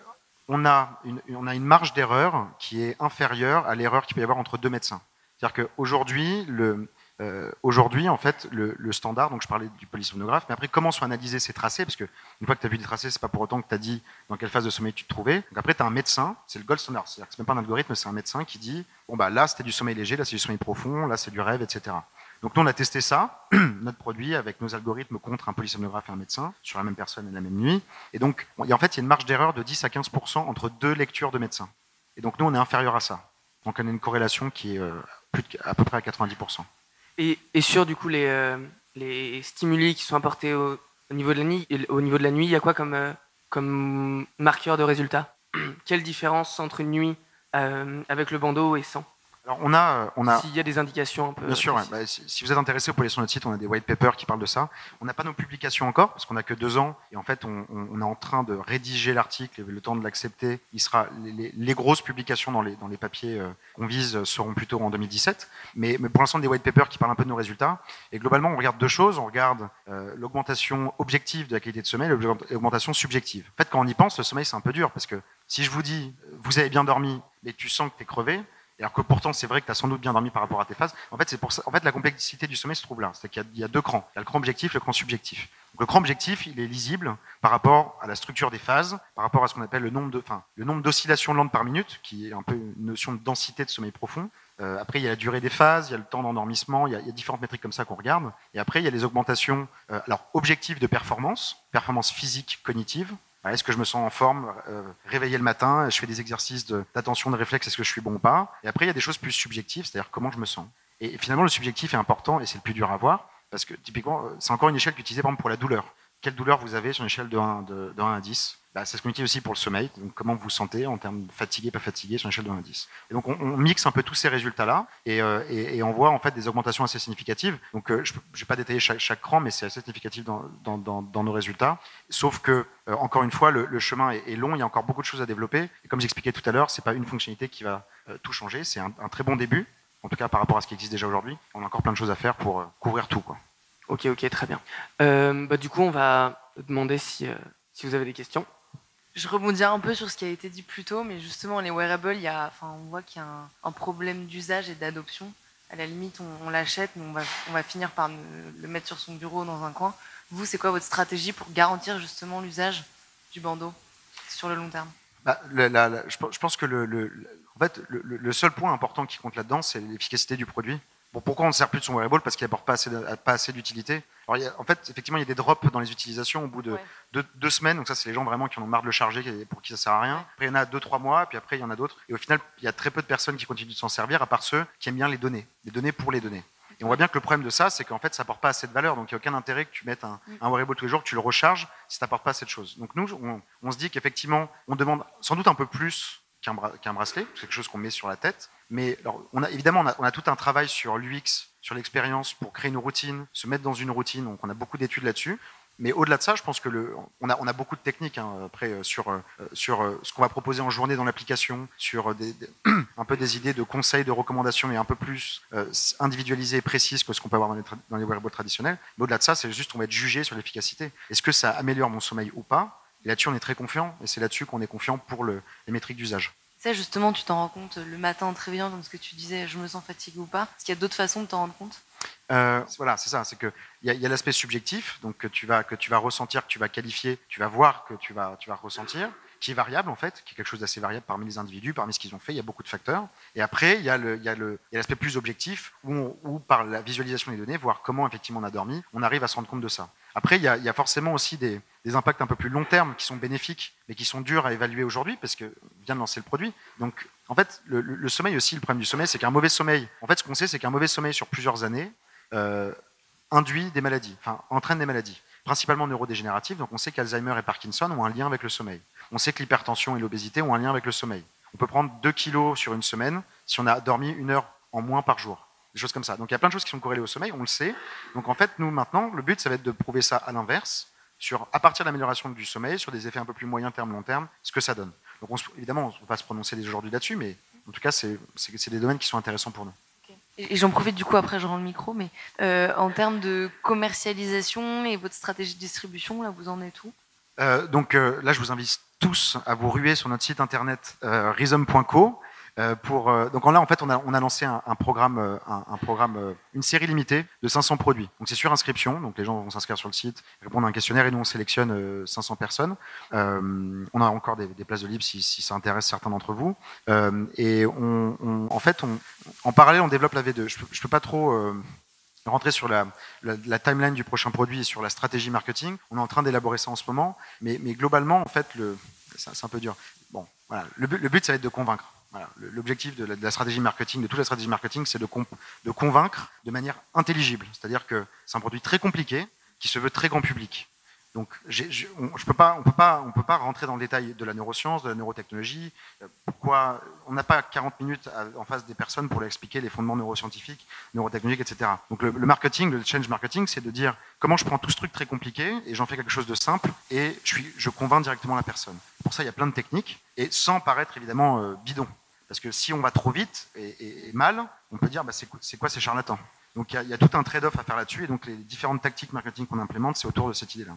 on, a une, on a une marge d'erreur qui est inférieure à l'erreur qu'il peut y avoir entre deux médecins. C'est-à-dire qu'aujourd'hui, le, euh, aujourd'hui, en fait, le, standard, donc je parlais du polysomnographe, mais après, comment sont analysés ces tracés Parce que une fois que tu as vu les tracés, c'est pas pour autant que tu as dit dans quelle phase de sommeil tu te trouvais. Donc après, tu as un médecin, c'est le gold standard. C'est-à-dire que c'est même pas un algorithme, c'est un médecin qui dit bon, bah là, c'était du sommeil léger, là, c'est du sommeil profond, là, c'est du rêve, etc. Donc nous, on a testé ça, [CLEARS THROAT] notre produit, avec nos algorithmes contre un polysomnographe et un médecin, sur la même personne et la même nuit. Et donc, en fait, il y a une marge d'erreur de 10 à 15% entre deux lectures de médecins. Et donc nous, on est inférieur à ça. Donc on a une corrélation qui est euh, à peu près à 90%. Et, sur du coup les, euh, stimuli qui sont apportés au, au niveau de la nuit, au niveau il y a quoi comme, euh, marqueur de résultat? [CLEARS THROAT] Quelle différence entre une nuit euh, avec le bandeau et sans? Alors on a, euh, on a S'il y a des indications un peu. Bien sûr, ouais. Bah, si, si vous êtes intéressé, vous pouvez aller sur notre site, on a des white papers qui parlent de ça. On n'a pas nos publications encore, parce qu'on n'a que deux ans, et en fait, on, on- on est en train de rédiger l'article, le temps de l'accepter, il sera, les, les- les grosses publications dans les, dans les papiers euh, qu'on vise euh, seront plutôt en 2017, mais, mais pour l'instant, des white papers qui parlent un peu de nos résultats. Et globalement, on regarde deux choses, on regarde euh, l'augmentation objective de la qualité de sommeil et l'augmentation subjective. En fait, quand on y pense, le sommeil, c'est un peu dur, parce que si je vous dis, vous avez bien dormi, mais tu sens que tu es crevé, alors que pourtant, c'est vrai que tu as sans doute bien dormi par rapport à tes phases. En fait, c'est pour ça. En fait, la complexité du sommeil se trouve là. C'est qu'il y, a- deux crans. Il y a le cran objectif le cran subjectif. Le cran objectif, il est lisible par rapport à la structure des phases, par rapport à ce qu'on appelle le nombre de, enfin, le nombre d'oscillations lentes par minute, qui est un peu une notion de densité de sommeil profond. Euh, après, il y a la durée des phases, il y a le temps d'endormissement, il, y a- différentes métriques comme ça qu'on regarde. Et après, il y a les augmentations, euh, alors objectives de performance, performance physique, cognitive. Est-ce que je me sens en forme, euh, réveillé le matin, je fais des exercices d'attention, de, réflexe, est-ce que je suis bon ou pas? Et après, il y a des choses plus subjectives, c'est-à-dire comment je me sens. Et finalement, le subjectif est important et c'est le plus dur à voir, parce que typiquement, euh, c'est encore une échelle qu'utilisée par exemple pour la douleur. Quelle douleur vous avez sur une échelle de 1, de, de 1 à 10 bah, ce qu'on utilise aussi pour le sommeil, donc comment vous vous sentez en termes de fatigué, pas fatigué, sur une échelle de 1 à 10. Et donc on, mixe un peu tous ces résultats-là et, euh, et- on voit en fait des augmentations assez significatives. Donc euh, je ne vais pas détailler chaque, chaque cran, mais c'est assez significatif dans, nos résultats. Sauf que, euh, encore une fois, le, chemin est, long, il y a encore beaucoup de choses à développer. Et comme j'expliquais tout à l'heure, c'est pas une fonctionnalité qui va tout changer, c'est un, très bon début, en tout cas par rapport à ce qui existe déjà aujourd'hui. On a encore plein de choses à faire pour couvrir tout. Quoi. Ok, ok, très bien. Bah, du coup, on va demander si vous avez des questions. Je rebondis un peu sur ce qui a été dit plus tôt, mais justement, les wearables, il y a, enfin, on voit qu'il y a un, problème d'usage et d'adoption. À la limite, on, l'achète, mais on va, on va finir par le mettre sur son bureau dans un coin. Vous, c'est quoi votre stratégie pour garantir justement l'usage du bandeau sur le long terme? Bah, je, pense- que le, en fait, le seul point important qui compte là-dedans, c'est l'efficacité du produit. Bon, pourquoi on ne sert plus de son wearable Parce qu'il n'apporte pas assez, d'utilité? En fait, effectivement, il y a des drops dans les utilisations au bout de Ouais. deux, deux semaines. Donc ça, c'est les gens vraiment qui en ont marre de le charger, et pour qui ça sert à rien. Après, il y en a deux, trois mois, puis après, il y en a d'autres. Et au final, il y a très peu de personnes qui continuent de s'en servir, à part ceux qui aiment bien les données, les données pour les données. Et on voit bien que le problème de ça, c'est qu'en fait, ça n'apporte pas assez de valeur. Donc, il n'y a aucun intérêt que tu mettes un, Mm. un wearable tous les jours, que tu le recharges, si ça n'apporte pas assez de choses. Donc, nous, on, on se dit qu'effectivement, on demande sans doute un peu plus qu'un bra- qu'un bracelet, c'est quelque chose qu'on met sur la tête. Mais alors, évidemment, on a, tout un travail sur l'UX, sur l'expérience, pour créer une routine, se mettre dans une routine. Donc, on a beaucoup d'études là-dessus. Mais au-delà de ça, je pense que on, a, beaucoup de techniques hein, après euh, sur, euh, euh, ce qu'on va proposer en journée dans l'application, sur [CLEARS THROAT] un peu des idées de conseils, de recommandations, mais un peu plus individualisées et précises que ce qu'on peut avoir dans les, tra- dans les wearables traditionnels. Mais au-delà de ça, c'est juste on va être jugé sur l'efficacité. Est-ce que ça améliore mon sommeil ou pas? Et là-dessus, on est très confiant, et c'est là-dessus qu'on est confiant pour le- les métriques d'usage. Ça, justement, tu t'en rends compte le matin en te réveillant, comme ce que tu disais, je me sens fatigué ou pas Est-ce qu'il y a d'autres façons de t'en rendre compte? Euh, voilà, c'est ça. C'est que il y a, il y a l'aspect subjectif, donc que tu vas que tu vas ressentir, que tu vas qualifier, tu vas voir que tu vas tu vas ressentir, qui est variable en fait, qui est quelque chose d'assez variable parmi les individus, parmi ce qu'ils ont fait. Il y a beaucoup de facteurs. Et après, il y a l'aspect plus objectif où, où par la visualisation des données, voir comment effectivement on a dormi, on arrive à se rendre compte de ça. Après, il y a, il y a forcément aussi des, impacts un peu plus long terme qui sont bénéfiques, mais qui sont durs à évaluer aujourd'hui parce que vient de lancer le produit. Donc, en fait, le sommeil aussi, le problème du sommeil, c'est qu'un mauvais sommeil. En fait, ce qu'on sait, c'est qu'un mauvais sommeil sur plusieurs années euh, induit des maladies, enfin entraîne des maladies, principalement neurodégénératives. Donc on sait qu'Alzheimer et Parkinson ont un lien avec le sommeil. On sait que l'hypertension et l'obésité ont un lien avec le sommeil. On peut prendre 2 kilos sur une semaine si on a dormi une heure en moins par jour. Des choses comme ça. Donc il y a plein de choses qui sont corrélées au sommeil, on le sait. Donc en fait, nous maintenant, le but, ça va être de prouver ça à l'inverse, sur, à partir de l'amélioration du sommeil, sur des effets un peu plus moyen terme, long terme, ce que ça donne. Donc on évidemment, on ne va pas se prononcer dès aujourd'hui là-dessus, mais en tout cas, c'est des domaines qui sont intéressants pour nous. Et Et j'en profite du coup, après je rends le micro, mais euh, en termes de commercialisation et votre stratégie de distribution, là vous en êtes où? Euh, Donc euh, là, je vous invite tous à vous ruer sur notre site internet euh, rhythm.co. Euh, pour, euh, donc là, en fait, on a, on a lancé un, programme, un, programme une série limitée de 500 produits. Donc c'est sur inscription, donc les gens vont s'inscrire sur le site, répondre à un questionnaire et nous on sélectionne euh, 500 personnes. On a encore des, places de libre si, si ça intéresse certains d'entre vous. Et on, en fait, en parallèle, on développe la V2. Je je peux pas trop rentrer sur la, timeline du prochain produit et sur la stratégie marketing. On est en train d'élaborer ça en ce moment, mais, globalement, en fait, c'est un peu dur. Le, but, le ça va être de convaincre. L'objectif de, la- stratégie marketing, de toute la stratégie marketing, c'est de, de convaincre de manière intelligible. C'est-à-dire que c'est un produit très compliqué qui se veut très grand public. Donc, j'ai- j'ai- on, je peux pas, on peut pas, on peut pas rentrer dans le détail de la neuroscience, de la neurotechnologie. euh, Pourquoi on n'a pas 40 minutes en face des personnes pour leur expliquer les fondements neuroscientifiques, neurotechnologiques, etc. Donc, le, marketing, le change marketing, c'est de dire comment je prends tout ce truc très compliqué et j'en fais quelque chose de simple et je suis, convainc directement la personne. Pour ça, il y a plein de techniques et sans paraître évidemment euh, bidon. Parce que si on va trop vite et, mal, on peut dire bah, c'est quoi, ces charlatans? Donc il y, y a tout un trade-off à faire là-dessus et donc les différentes tactiques marketing qu'on implémente, c'est autour de cette idée-là.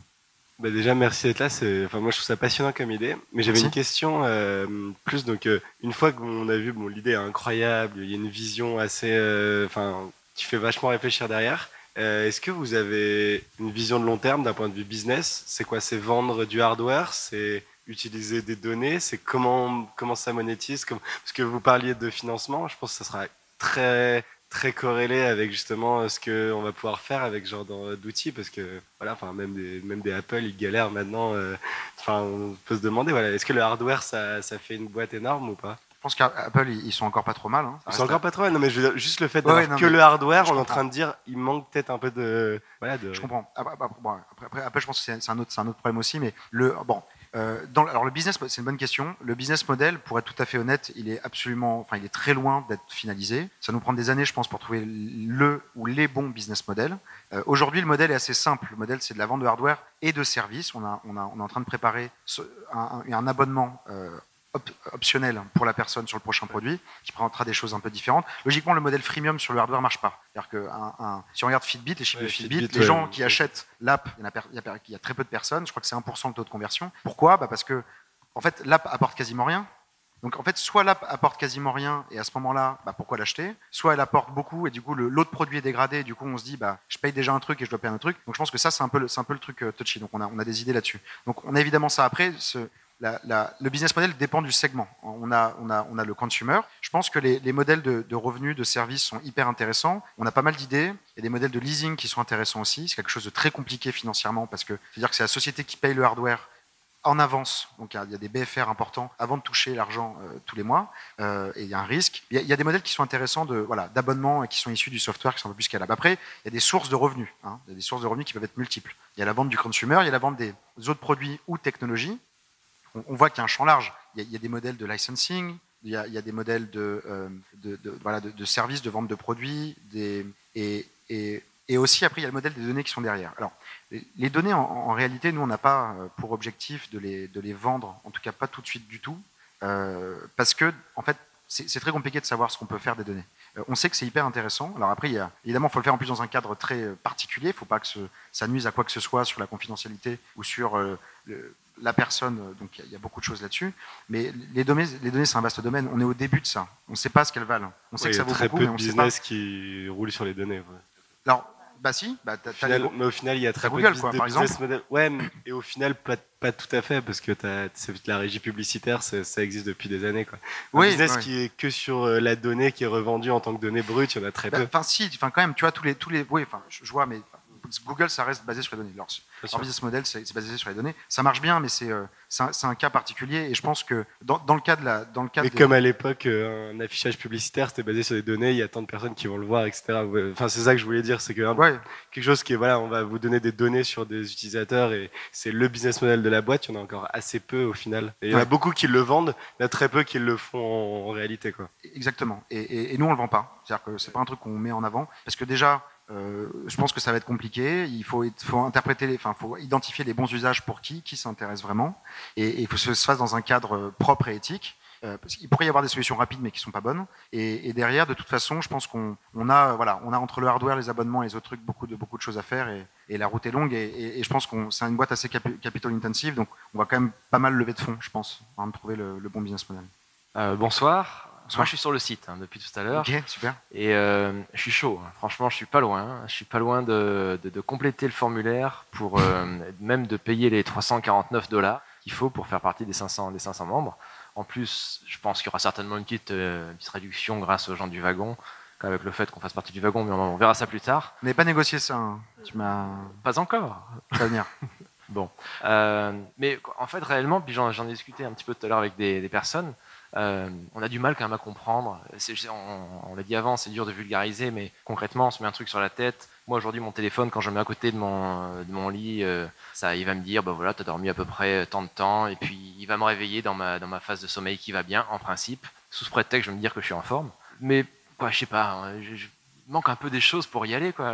Bah déjà, merci d'être là. C'est, enfin, moi, je trouve ça passionnant comme idée. Mais j'avais une question euh, plus. Donc, euh, une fois qu'on a vu, bon, l'idée est incroyable. Il y a une vision assez, euh, enfin, qui fait vachement réfléchir derrière. Euh, est-ce que vous avez une vision de long terme d'un point de vue business? C'est quoi? C'est vendre du hardware? C'est utiliser des données? C'est comment comment ça monétise? Comme- Parce que vous parliez de financement. Je pense que ça sera très très corrélé avec justement euh, ce qu'on va pouvoir faire avec ce genre d'en- d'outils parce que voilà enfin même des même des Apple ils galèrent maintenant euh, enfin on peut se demander voilà est-ce que le hardware ça, ça fait une boîte énorme ou pas? Je pense qu'Apple, ils ils sont encore pas trop mal. hein. C'est reste- encore pas trop mal. non mais je veux dire, juste le fait d'avoir ouais, que le hardware on est en train de dire il manque peut-être un peu de voilà de Je comprends. Après, après, après, je pense que c'est c'est un autre, c'est un autre problème aussi, mais le bon. Euh, alors le business, c'est une bonne question. Le business model, pour être tout à fait honnête, il est absolument, enfin, il est très loin d'être finalisé. Ça nous prend des années, je pense, pour trouver le ou les bons business models. Euh, Aujourd'hui, le modèle est assez simple. Le modèle, c'est de la vente de hardware et de services. On, est en train de préparer un abonnement euh, op- optionnel pour la personne sur le prochain produit, qui présentera des choses un peu différentes. Logiquement, le modèle freemium sur le hardware marche pas. C'est-à-dire que un- un- si on regarde Fitbit, les chiffres Ouais, de Fitbit, Fitbit, les ouais, gens ouais. qui achètent l'app, il y, a il y très peu de personnes. Je crois que c'est 1% le taux de conversion. Pourquoi? Bah Parce que en fait, l'app apporte quasiment rien. Donc en fait, soit l'app apporte quasiment rien et à ce moment-là, bah, pourquoi l'acheter? Soit elle apporte beaucoup et du coup l'autre produit est dégradé et du coup on se dit bah je paye déjà un truc et je dois payer un truc. Donc je pense que ça c'est un peu le, c'est un peu le truc euh, touchy. Donc on a, on a des idées là-dessus. Donc on a évidemment ça après. Ce, le business model dépend du segment. On a, le consumer. Je pense que les, les modèles de, revenus, de services sont hyper intéressants. On a pas mal d'idées. Il y a des modèles de leasing qui sont intéressants aussi. C'est quelque chose de très compliqué financièrement parce que c'est-à-dire que c'est la société qui paye le hardware en avance. Donc il y a- des BFR importants avant de toucher l'argent euh, tous les mois. Euh, et il y a un risque. Il y a, il y a des modèles qui sont intéressants de voilà d'abonnement et qui sont issus du software qui sont un peu plus scalables. Après, il y a des sources de revenus. hein. Il y a des sources de revenus qui peuvent être multiples. Il y a la vente du consumer, il y a la vente des autres produits ou technologies. On, voit qu'il y a un champ large. Il y a, des modèles de licensing. Il y a, des modèles de, euh, voilà, de, services, de vente de produits, et, et, aussi après il y a le modèle des données qui sont derrière. Alors les- données en, réalité, nous on n'a pas euh, pour objectif de les, de les vendre, en tout cas pas tout de suite du tout, euh, parce que en fait c'est très compliqué de savoir ce qu'on peut faire des données. On sait que c'est hyper intéressant. Alors après, évidemment, il faut le faire en plus dans un cadre très particulier. Il ne faut pas que ça nuise à quoi que ce soit sur la confidentialité ou sur la personne. euh, Donc il y a- il y, a beaucoup de choses là-dessus. Mais les données, les données, c'est un vaste domaine. On est au début de ça. On ne sait pas ce qu'elles valent. On sait que il y ça a vaut très beaucoup, peu mais de on ne sait pas. business qui roulent sur les données ouais. Alors, bah si, bah, t'as final- les- mais au final, il y a très peu de, quoi, de par business exemple. model. Ouais, mais- et au final, pas, pas tout à fait, parce que c'est- la régie publicitaire, ça, ça existe depuis des années. Quoi. Un Oui, business qui est que sur euh, la donnée qui est revendue en tant que donnée brute, il y en a très Bah, peu. Enfin, si, enfin, quand même, tu vois, tous les, tous les, oui, enfin, je, je vois, mais Google, ça reste basé sur les données. Leur, leur business model, c'est basé sur les données. Ça marche bien, mais c'est euh, un, cas particulier. Et je pense que dans, dans le cas de la, dans le cas Mais des- comme à l'époque, euh, un affichage publicitaire, c'était basé sur des données, il y a tant de personnes qui vont le voir, etc. Enfin, c'est ça que je voulais dire, c'est que hein, ouais, quelque chose qui est, voilà, on va vous donner des données sur des utilisateurs et c'est le business model de la boîte, il y en a encore assez peu au final. Et il y en a beaucoup qui le vendent, il y en a très peu qui le font en, en réalité, quoi. exactement. Et, et- et nous, on le vend pas. C'est-à-dire que c'est pas un truc qu'on met en avant, parce que déjà, euh, je pense que ça va être compliqué. Il faut, interpréter, enfin, faut identifier les bons usages pour qui, qui s'intéresse vraiment, et il faut que ce se fasse dans un cadre propre et éthique. euh, parce qu'il pourrait y avoir des solutions rapides mais qui sont pas bonnes. Et, derrière, de toute façon, je pense qu'on on a, voilà, on a entre le hardware, les abonnements et les autres trucs beaucoup de, beaucoup de choses à faire. Et, la route est longue. Et, je pense qu'on c'est une boîte assez capi- capital intensive, donc on va quand même pas mal lever de fonds, je pense, avant de trouver le, bon business model. Euh, bonsoir. Bonsoir. Moi, je suis sur le site hein, depuis tout à l'heure. Ok, super. Et euh, je suis chaud. hein. Franchement, je suis pas loin. Je suis pas loin de, de- de compléter le formulaire pour euh, [LAUGHS] même de payer les 349 dollars qu'il faut pour faire partie des 500, des 500 membres. En plus, je pense qu'il y aura certainement une petite, euh, petite réduction grâce aux gens du wagon, avec le fait qu'on fasse partie du wagon, mais on, verra ça plus tard. On n'avait pas négocié ça. hein. Tu m'as Pas encore. fait venir. [LAUGHS] Bon. Euh, mais en fait, réellement, puis j'en j'en ai discuté un petit peu tout à l'heure avec des, des personnes, euh, on a du mal quand même à comprendre. On, on l'a dit avant, c'est dur de vulgariser, mais concrètement, on se met un truc sur la tête. Moi, aujourd'hui, mon téléphone, quand je le mets à côté de mon, de mon lit, euh, ça, il va me dire, bah voilà, t'as dormi à peu près tant de temps, et puis il va me réveiller dans ma, dans ma phase de sommeil qui va bien, en principe. Sous ce prétexte, je vais me dire que je suis en forme. Mais, quoi, je sais pas, hein, je, je- manque un peu des choses pour y aller, quoi.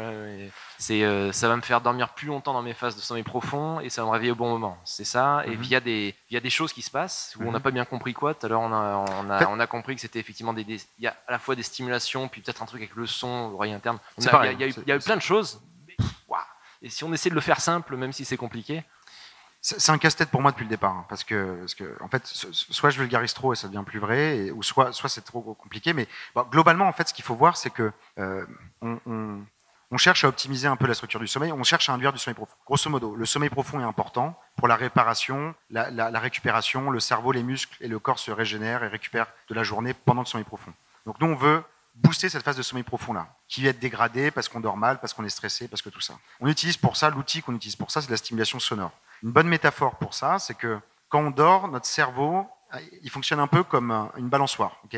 C'est, euh, ça va me faire dormir plus longtemps dans mes phases de sommeil profond et ça va me réveiller au bon moment. C'est ça. Et Mhm. via des, via des choses qui se passent où on n'a Mhm. pas bien compris quoi. Tout à l'heure, on a, on, a, on a compris que c'était effectivement des, des- il y a à la fois des stimulations, puis peut-être un truc avec le son, l'oreille interne. A- Il y, a- y a y a eu plein de choses. mais. Et si on essaie de le faire simple, même si c'est compliqué, C'est un casse-tête pour moi depuis le départ, hein, parce que, parce que en fait, so- soit je vulgarise trop et ça devient plus vrai, ou soit, soit c'est trop compliqué. Mais globalement, en fait, ce qu'il faut voir, c'est que euh, on, cherche à optimiser un peu la structure du sommeil. On cherche à induire du sommeil profond. Grosso modo, le sommeil profond est important pour la réparation, la, récupération. Le cerveau, les muscles et le corps se régénèrent et récupèrent de la journée pendant le sommeil profond. Donc nous, on veut booster cette phase de sommeil profond là, qui va être dégradée parce qu'on dort mal, parce qu'on est stressé, parce que tout ça. On utilise pour ça l'outil qu'on utilise pour ça, c'est la stimulation sonore. Une bonne métaphore pour ça, c'est que quand on dort, notre cerveau, euh, il fonctionne un peu comme un- une balançoire. Euh,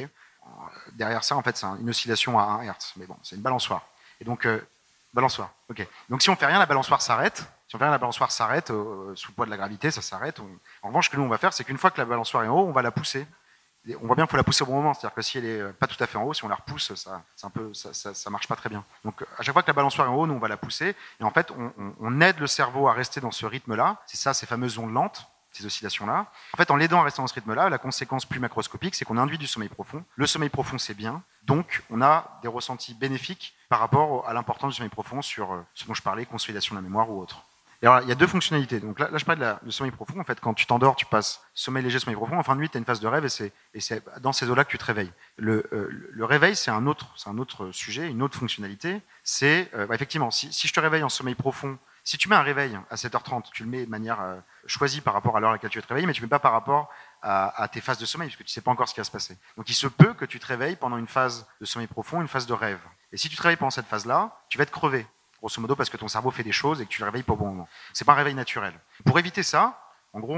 Derrière ça, en fait, c'est un- une oscillation à 1 Hertz. Mais bon, c'est une balançoire. Et donc, euh, balançoire. ok Donc, si on fait rien, la balançoire s'arrête. Si on fait rien, la balançoire s'arrête euh, sous le poids de la gravité, ça s'arrête. En revanche, ce que nous on va faire, c'est qu'une fois que la balançoire est en haut, on va la pousser. On voit bien qu'il faut la pousser au bon moment. C'est-à-dire que si elle est euh, pas tout à fait en haut, si on la repousse, ça, peu, ça, ça, marche pas très bien. Donc, à chaque fois que la balançoire est en haut, nous on va la pousser. Et en fait, on, on- aide le cerveau à rester dans ce rythme-là. C'est ça, ces fameuses ondes lentes, ces oscillations-là. En fait, en l'aidant à rester dans ce rythme-là, la conséquence plus macroscopique, c'est qu'on induit du sommeil profond. Le sommeil profond, c'est bien. Donc, on a des ressentis bénéfiques par rapport à l'importance du sommeil profond sur euh, ce dont je parlais, consolidation de la mémoire ou autre. Il y a deux fonctionnalités. Donc là, je parle de sommeil profond. En fait, quand tu t'endors, tu passes sommeil léger, sommeil profond. En fin de nuit, tu as une phase de rêve et c'est, dans ces eaux-là que tu te réveilles. Le, euh, le réveil, c'est un, autre, c'est un autre sujet, une autre fonctionnalité. C'est, euh, bah, effectivement, si, si je te réveille en sommeil profond, si tu mets un réveil à 7h30, tu le mets de manière euh, choisie par rapport à l'heure à laquelle tu vas te réveiller, mais tu ne mets pas par rapport à, tes phases de sommeil, parce que tu ne sais pas encore ce qui va se passer. Donc il se peut que tu te réveilles pendant une phase de sommeil profond, une phase de rêve. Et si tu te réveilles pendant cette phase-là, tu vas être crevé, grosso modo, parce que ton cerveau fait des choses et que tu le réveilles pas au bon moment. C'est pas un réveil naturel. Pour éviter ça, en gros,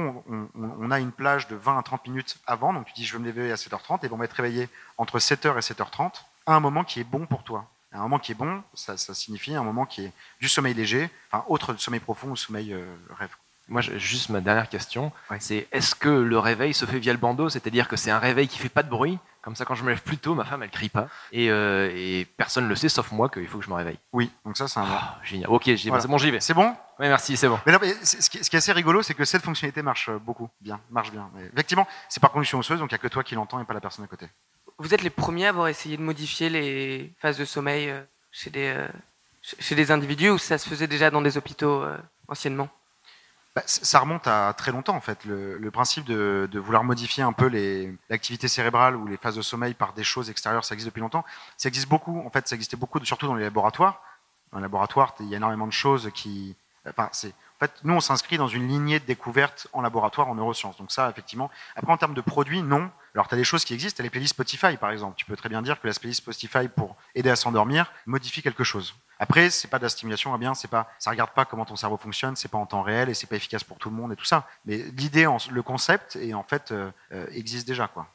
on, a une plage de 20 à 30 minutes avant, donc tu dis je vais me réveiller à 7h30, et on va être réveillé entre 7h et 7h30 à un moment qui est bon pour toi. Un moment qui est bon, ça, ça signifie un moment qui est du sommeil léger, enfin autre sommeil profond ou sommeil euh, rêve. Moi, juste ma dernière question, Ouais. c'est est-ce que le réveil se fait via le bandeau, c'est-à-dire que c'est un réveil qui fait pas de bruit, comme ça quand je me lève plus tôt, ma femme elle crie pas, et, euh, et personne ne le sait sauf moi qu'il faut que je me réveille. Oui, donc ça c'est un. Ah, génial. Ok, Voilà. c'est bon, j'y vais. C'est bon? Oui, merci, c'est bon. Mais non, mais ce, qui, est assez rigolo, c'est que cette fonctionnalité marche euh, beaucoup, bien, marche bien. Mais effectivement, c'est par condition osseuse, donc il n'y a que toi qui l'entends et pas la personne à côté. Vous êtes les premiers à avoir essayé de modifier les phases de sommeil euh, chez des, chez- des individus ou ça se faisait déjà dans des hôpitaux anciennement? Bah, ça remonte à très longtemps en fait. Le, le principe de, de vouloir modifier un peu l'activité cérébrale ou les phases de sommeil par des choses extérieures, ça existe depuis longtemps. Ça existe beaucoup. En fait, ça existait beaucoup, surtout dans les laboratoires. Dans les laboratoires, il y a énormément de choses qui. Enfin, c'est. En fait, nous, on s'inscrit dans une lignée de découverte en laboratoire en neurosciences. Donc ça, effectivement. Après, en termes de produits, non. Alors, tu as des choses qui existent. Tu as les playlists Spotify, par exemple. Tu peux très bien dire que la playlist Spotify, pour aider à s'endormir, modifie quelque chose. Après, c'est pas de la stimulation, eh bien, c'est pas, ça regarde pas comment ton cerveau fonctionne, c'est pas en temps réel et c'est pas efficace pour tout le monde et tout ça. Mais l'idée, le concept, et en fait, euh, euh, existe déjà, quoi.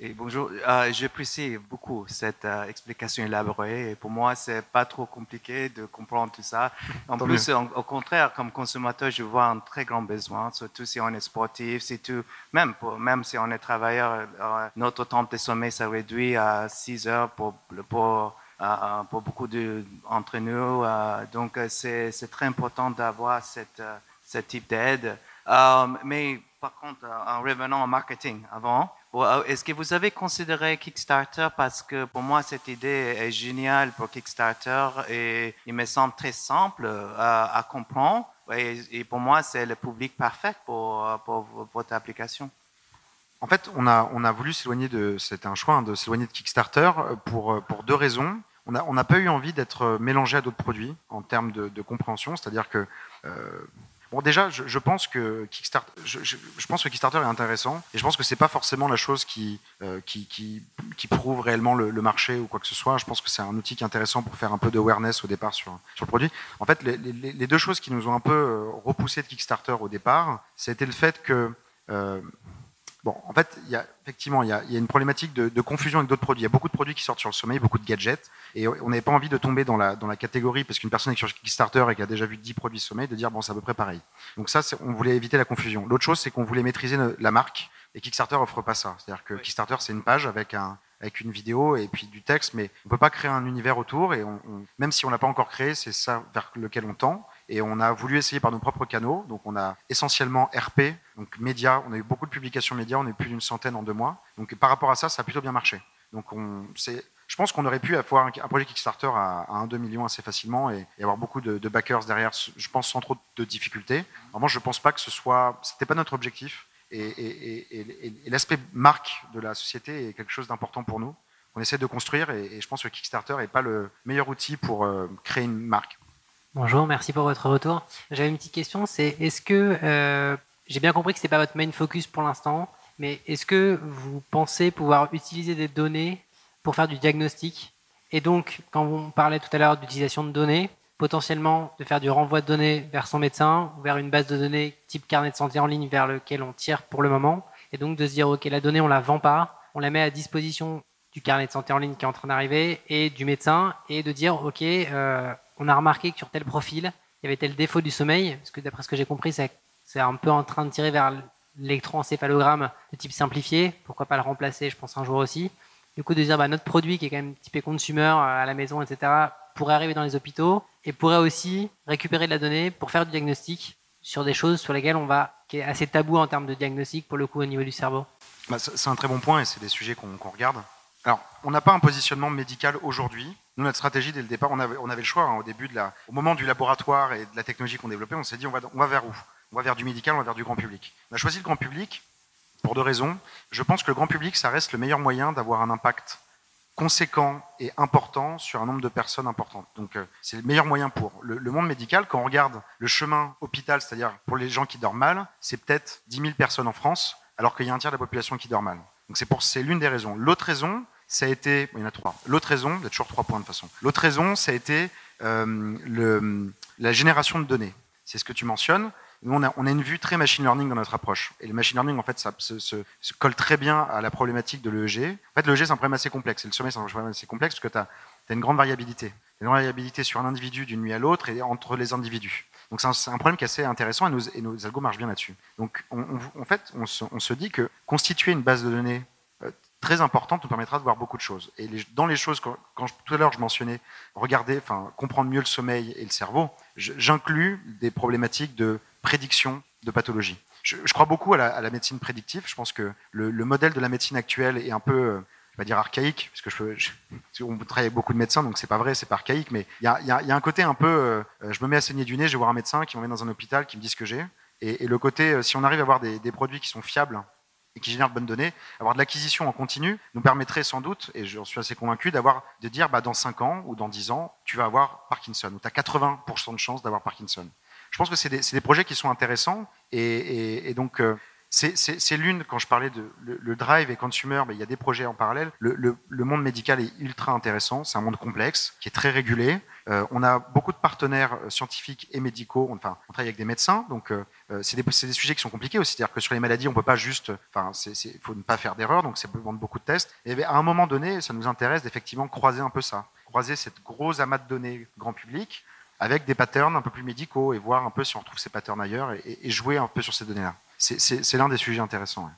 Et bonjour, euh, j'apprécie beaucoup cette euh, explication élaborée. Et pour moi, c'est pas trop compliqué de comprendre tout ça. En Tant plus, en- au contraire, comme consommateur, je vois un très grand besoin, surtout si on est sportif, surtout même pour, même si on est travailleur, euh, notre temps de sommeil ça réduit à 6 heures pour pour pour beaucoup. Euh, donc, euh, c'est très important d'avoir euh, ce type d'aide. Euh, mais par contre, en revenant au marketing avant, est-ce que vous avez considéré Kickstarter parce que pour moi cette idée est géniale pour Kickstarter et il me semble très simple à, comprendre et, pour moi c'est le public parfait pour, pour votre application. En fait, on a, voulu s'éloigner de, c'était un choix, hein, de s'éloigner de Kickstarter pour, pour deux raisons. On n'a pas eu envie d'être mélangé à d'autres produits en termes de, compréhension, c'est-à-dire que Bon, déjà, je, pense que Kickstarter, je, pense que Kickstarter est intéressant et je pense que c'est pas forcément la chose qui, euh, prouve réellement le, marché ou quoi que ce soit. Je pense que c'est un outil qui est intéressant pour faire un peu d'awareness au départ sur, le produit. En fait, les, deux choses qui nous ont un peu euh, repoussé de Kickstarter au départ, c'était le fait que euh, Bon, en fait, il y a, effectivement, il y a, il y a une problématique de, de confusion avec d'autres produits. Il y a beaucoup de produits qui sortent sur le sommeil, beaucoup de gadgets, et on n'avait pas envie de tomber dans la, dans la catégorie, parce qu'une personne qui est sur Kickstarter et qui a déjà vu 10 produits sommeil, de dire, bon, c'est à peu près pareil. Donc ça, on voulait éviter la confusion. L'autre chose, c'est qu'on voulait maîtriser la marque, et Kickstarter offre pas ça. C'est-à-dire que Kickstarter, c'est une page avec un, avec une vidéo et puis du texte, mais on peut pas créer un univers autour, et on, même si on l'a pas encore créé, c'est ça vers lequel on tend. Et on a voulu essayer par nos propres canaux. Donc on a essentiellement RP, donc médias. On a eu beaucoup de publications médias. On eu plus d'une centaine en deux mois. Donc par rapport à ça, ça a plutôt bien marché. Donc on, je pense qu'on aurait pu avoir un, projet Kickstarter à, 1-2 millions assez facilement et, avoir beaucoup de, backers derrière, je pense sans trop de difficultés. Vraiment, je pense pas que ce soit, c'était pas notre objectif. Et, l'aspect marque de la société est quelque chose d'important pour nous. On essaie de construire et, je pense que Kickstarter n'est pas le meilleur outil pour euh, créer une marque. Bonjour, merci pour votre retour. J'avais une petite question, c'est est-ce que, euh, j'ai bien compris que ce n'est pas votre main focus pour l'instant, mais est-ce que vous pensez pouvoir utiliser des données pour faire du diagnostic? Et donc, quand on parlait tout à l'heure d'utilisation de données, potentiellement de faire du renvoi de données vers son médecin ou vers une base de données type carnet de santé en ligne vers lequel on tire pour le moment, et donc de se dire, OK, la donnée, on la vend pas, on la met à disposition du carnet de santé en ligne qui est en train d'arriver et du médecin, et de dire, OK, euh, on a remarqué que sur tel profil, il y avait tel défaut du sommeil, parce que d'après ce que j'ai compris, c'est un peu en train de tirer vers l'électroencéphalogramme de type simplifié. Pourquoi pas le remplacer, je pense, un jour aussi. Du coup, de dire, bah, notre produit qui est quand même typé consumer à la maison, etc., pourrait arriver dans les hôpitaux et pourrait aussi récupérer de la donnée pour faire du diagnostic sur des choses sur lesquelles on va, qui est assez tabou en termes de diagnostic pour le coup au niveau du cerveau. Bah, c'est un très bon point et c'est des sujets qu'on regarde. Alors, on n'a pas un positionnement médical aujourd'hui. Nous, notre stratégie dès le départ, on avait, le choix. Hein, au début de la, au moment du laboratoire et de la technologie qu'on développait, on s'est dit on va, vers où? On va vers du médical, on va vers du grand public. On a choisi le grand public pour deux raisons. Je pense que le grand public, ça reste le meilleur moyen d'avoir un impact conséquent et important sur un nombre de personnes importantes. Donc euh, c'est le meilleur moyen pour le, monde médical. Quand on regarde le chemin hôpital, c'est-à-dire pour les gens qui dorment mal, c'est peut-être 10 000 personnes en France, alors qu'il y a un tiers de la population qui dort mal. Donc c'est c'est l'une des raisons. L'autre raison, ça a été, il y en a trois. L'autre raison, il y a toujours trois points de façon. L'autre raison, ça a été euh, la génération de données. C'est ce que tu mentionnes. Nous, on a, une vue très machine learning dans notre approche. Et le machine learning, en fait, ça se, colle très bien à la problématique de l'EEG. En fait, l'EEG, c'est un problème assez complexe. Et le sommeil, c'est un problème assez complexe parce que tu as, as, une grande variabilité. Une variabilité sur un individu d'une nuit à l'autre et entre les individus. Donc, c'est un, problème qui est assez intéressant et nos, et algos marchent bien là-dessus. Donc, on, on, en fait, on se dit que constituer une base de données très importante nous permettra de voir beaucoup de choses. Et dans les choses, quand, tout à l'heure je mentionnais regarder, enfin comprendre mieux le sommeil et le cerveau, j'inclus des problématiques de prédiction de pathologie. Je, crois beaucoup à la, médecine prédictive. Je pense que le, le, modèle de la médecine actuelle est un peu, euh, je vais dire archaïque, parce que je, on travaille avec beaucoup de médecins, donc c'est pas vrai, c'est pas archaïque, mais il y a, un côté un peu, euh, je me mets à saigner du nez, je vais voir un médecin qui m'emmène dans un hôpital, qui me dit ce que j'ai. Et, le côté, euh, si on arrive à avoir des produits qui sont fiables et qui génèrent de bonnes données, avoir de l'acquisition en continu nous permettrait sans doute, et j'en suis assez convaincu, d'avoir de dire bah, dans 5 ans ou dans 10 ans, tu vas avoir Parkinson, ou tu as 80% de chances d'avoir Parkinson. Je pense que c'est des, projets qui sont intéressants, et, donc euh, c'est l'une, quand je parlais de le, drive et consumer, ben, il y a des projets en parallèle. Le, le, le monde médical est ultra intéressant, c'est un monde complexe, qui est très régulé. Euh, on a beaucoup de partenaires euh, scientifiques et médicaux, enfin, on travaille avec des médecins, donc euh, c'est des, des, sujets qui sont compliqués aussi, c'est-à-dire que sur les maladies, on peut pas juste, enfin, il faut ne pas faire d'erreur, donc c'est besoin de beaucoup de tests. Et ben, à un moment donné, ça nous intéresse d'effectivement croiser un peu ça, croiser cette grosse amas de données grand public avec des patterns un peu plus médicaux et voir un peu si on retrouve ces patterns ailleurs et, jouer un peu sur ces données-là. C'est l'un des sujets intéressants.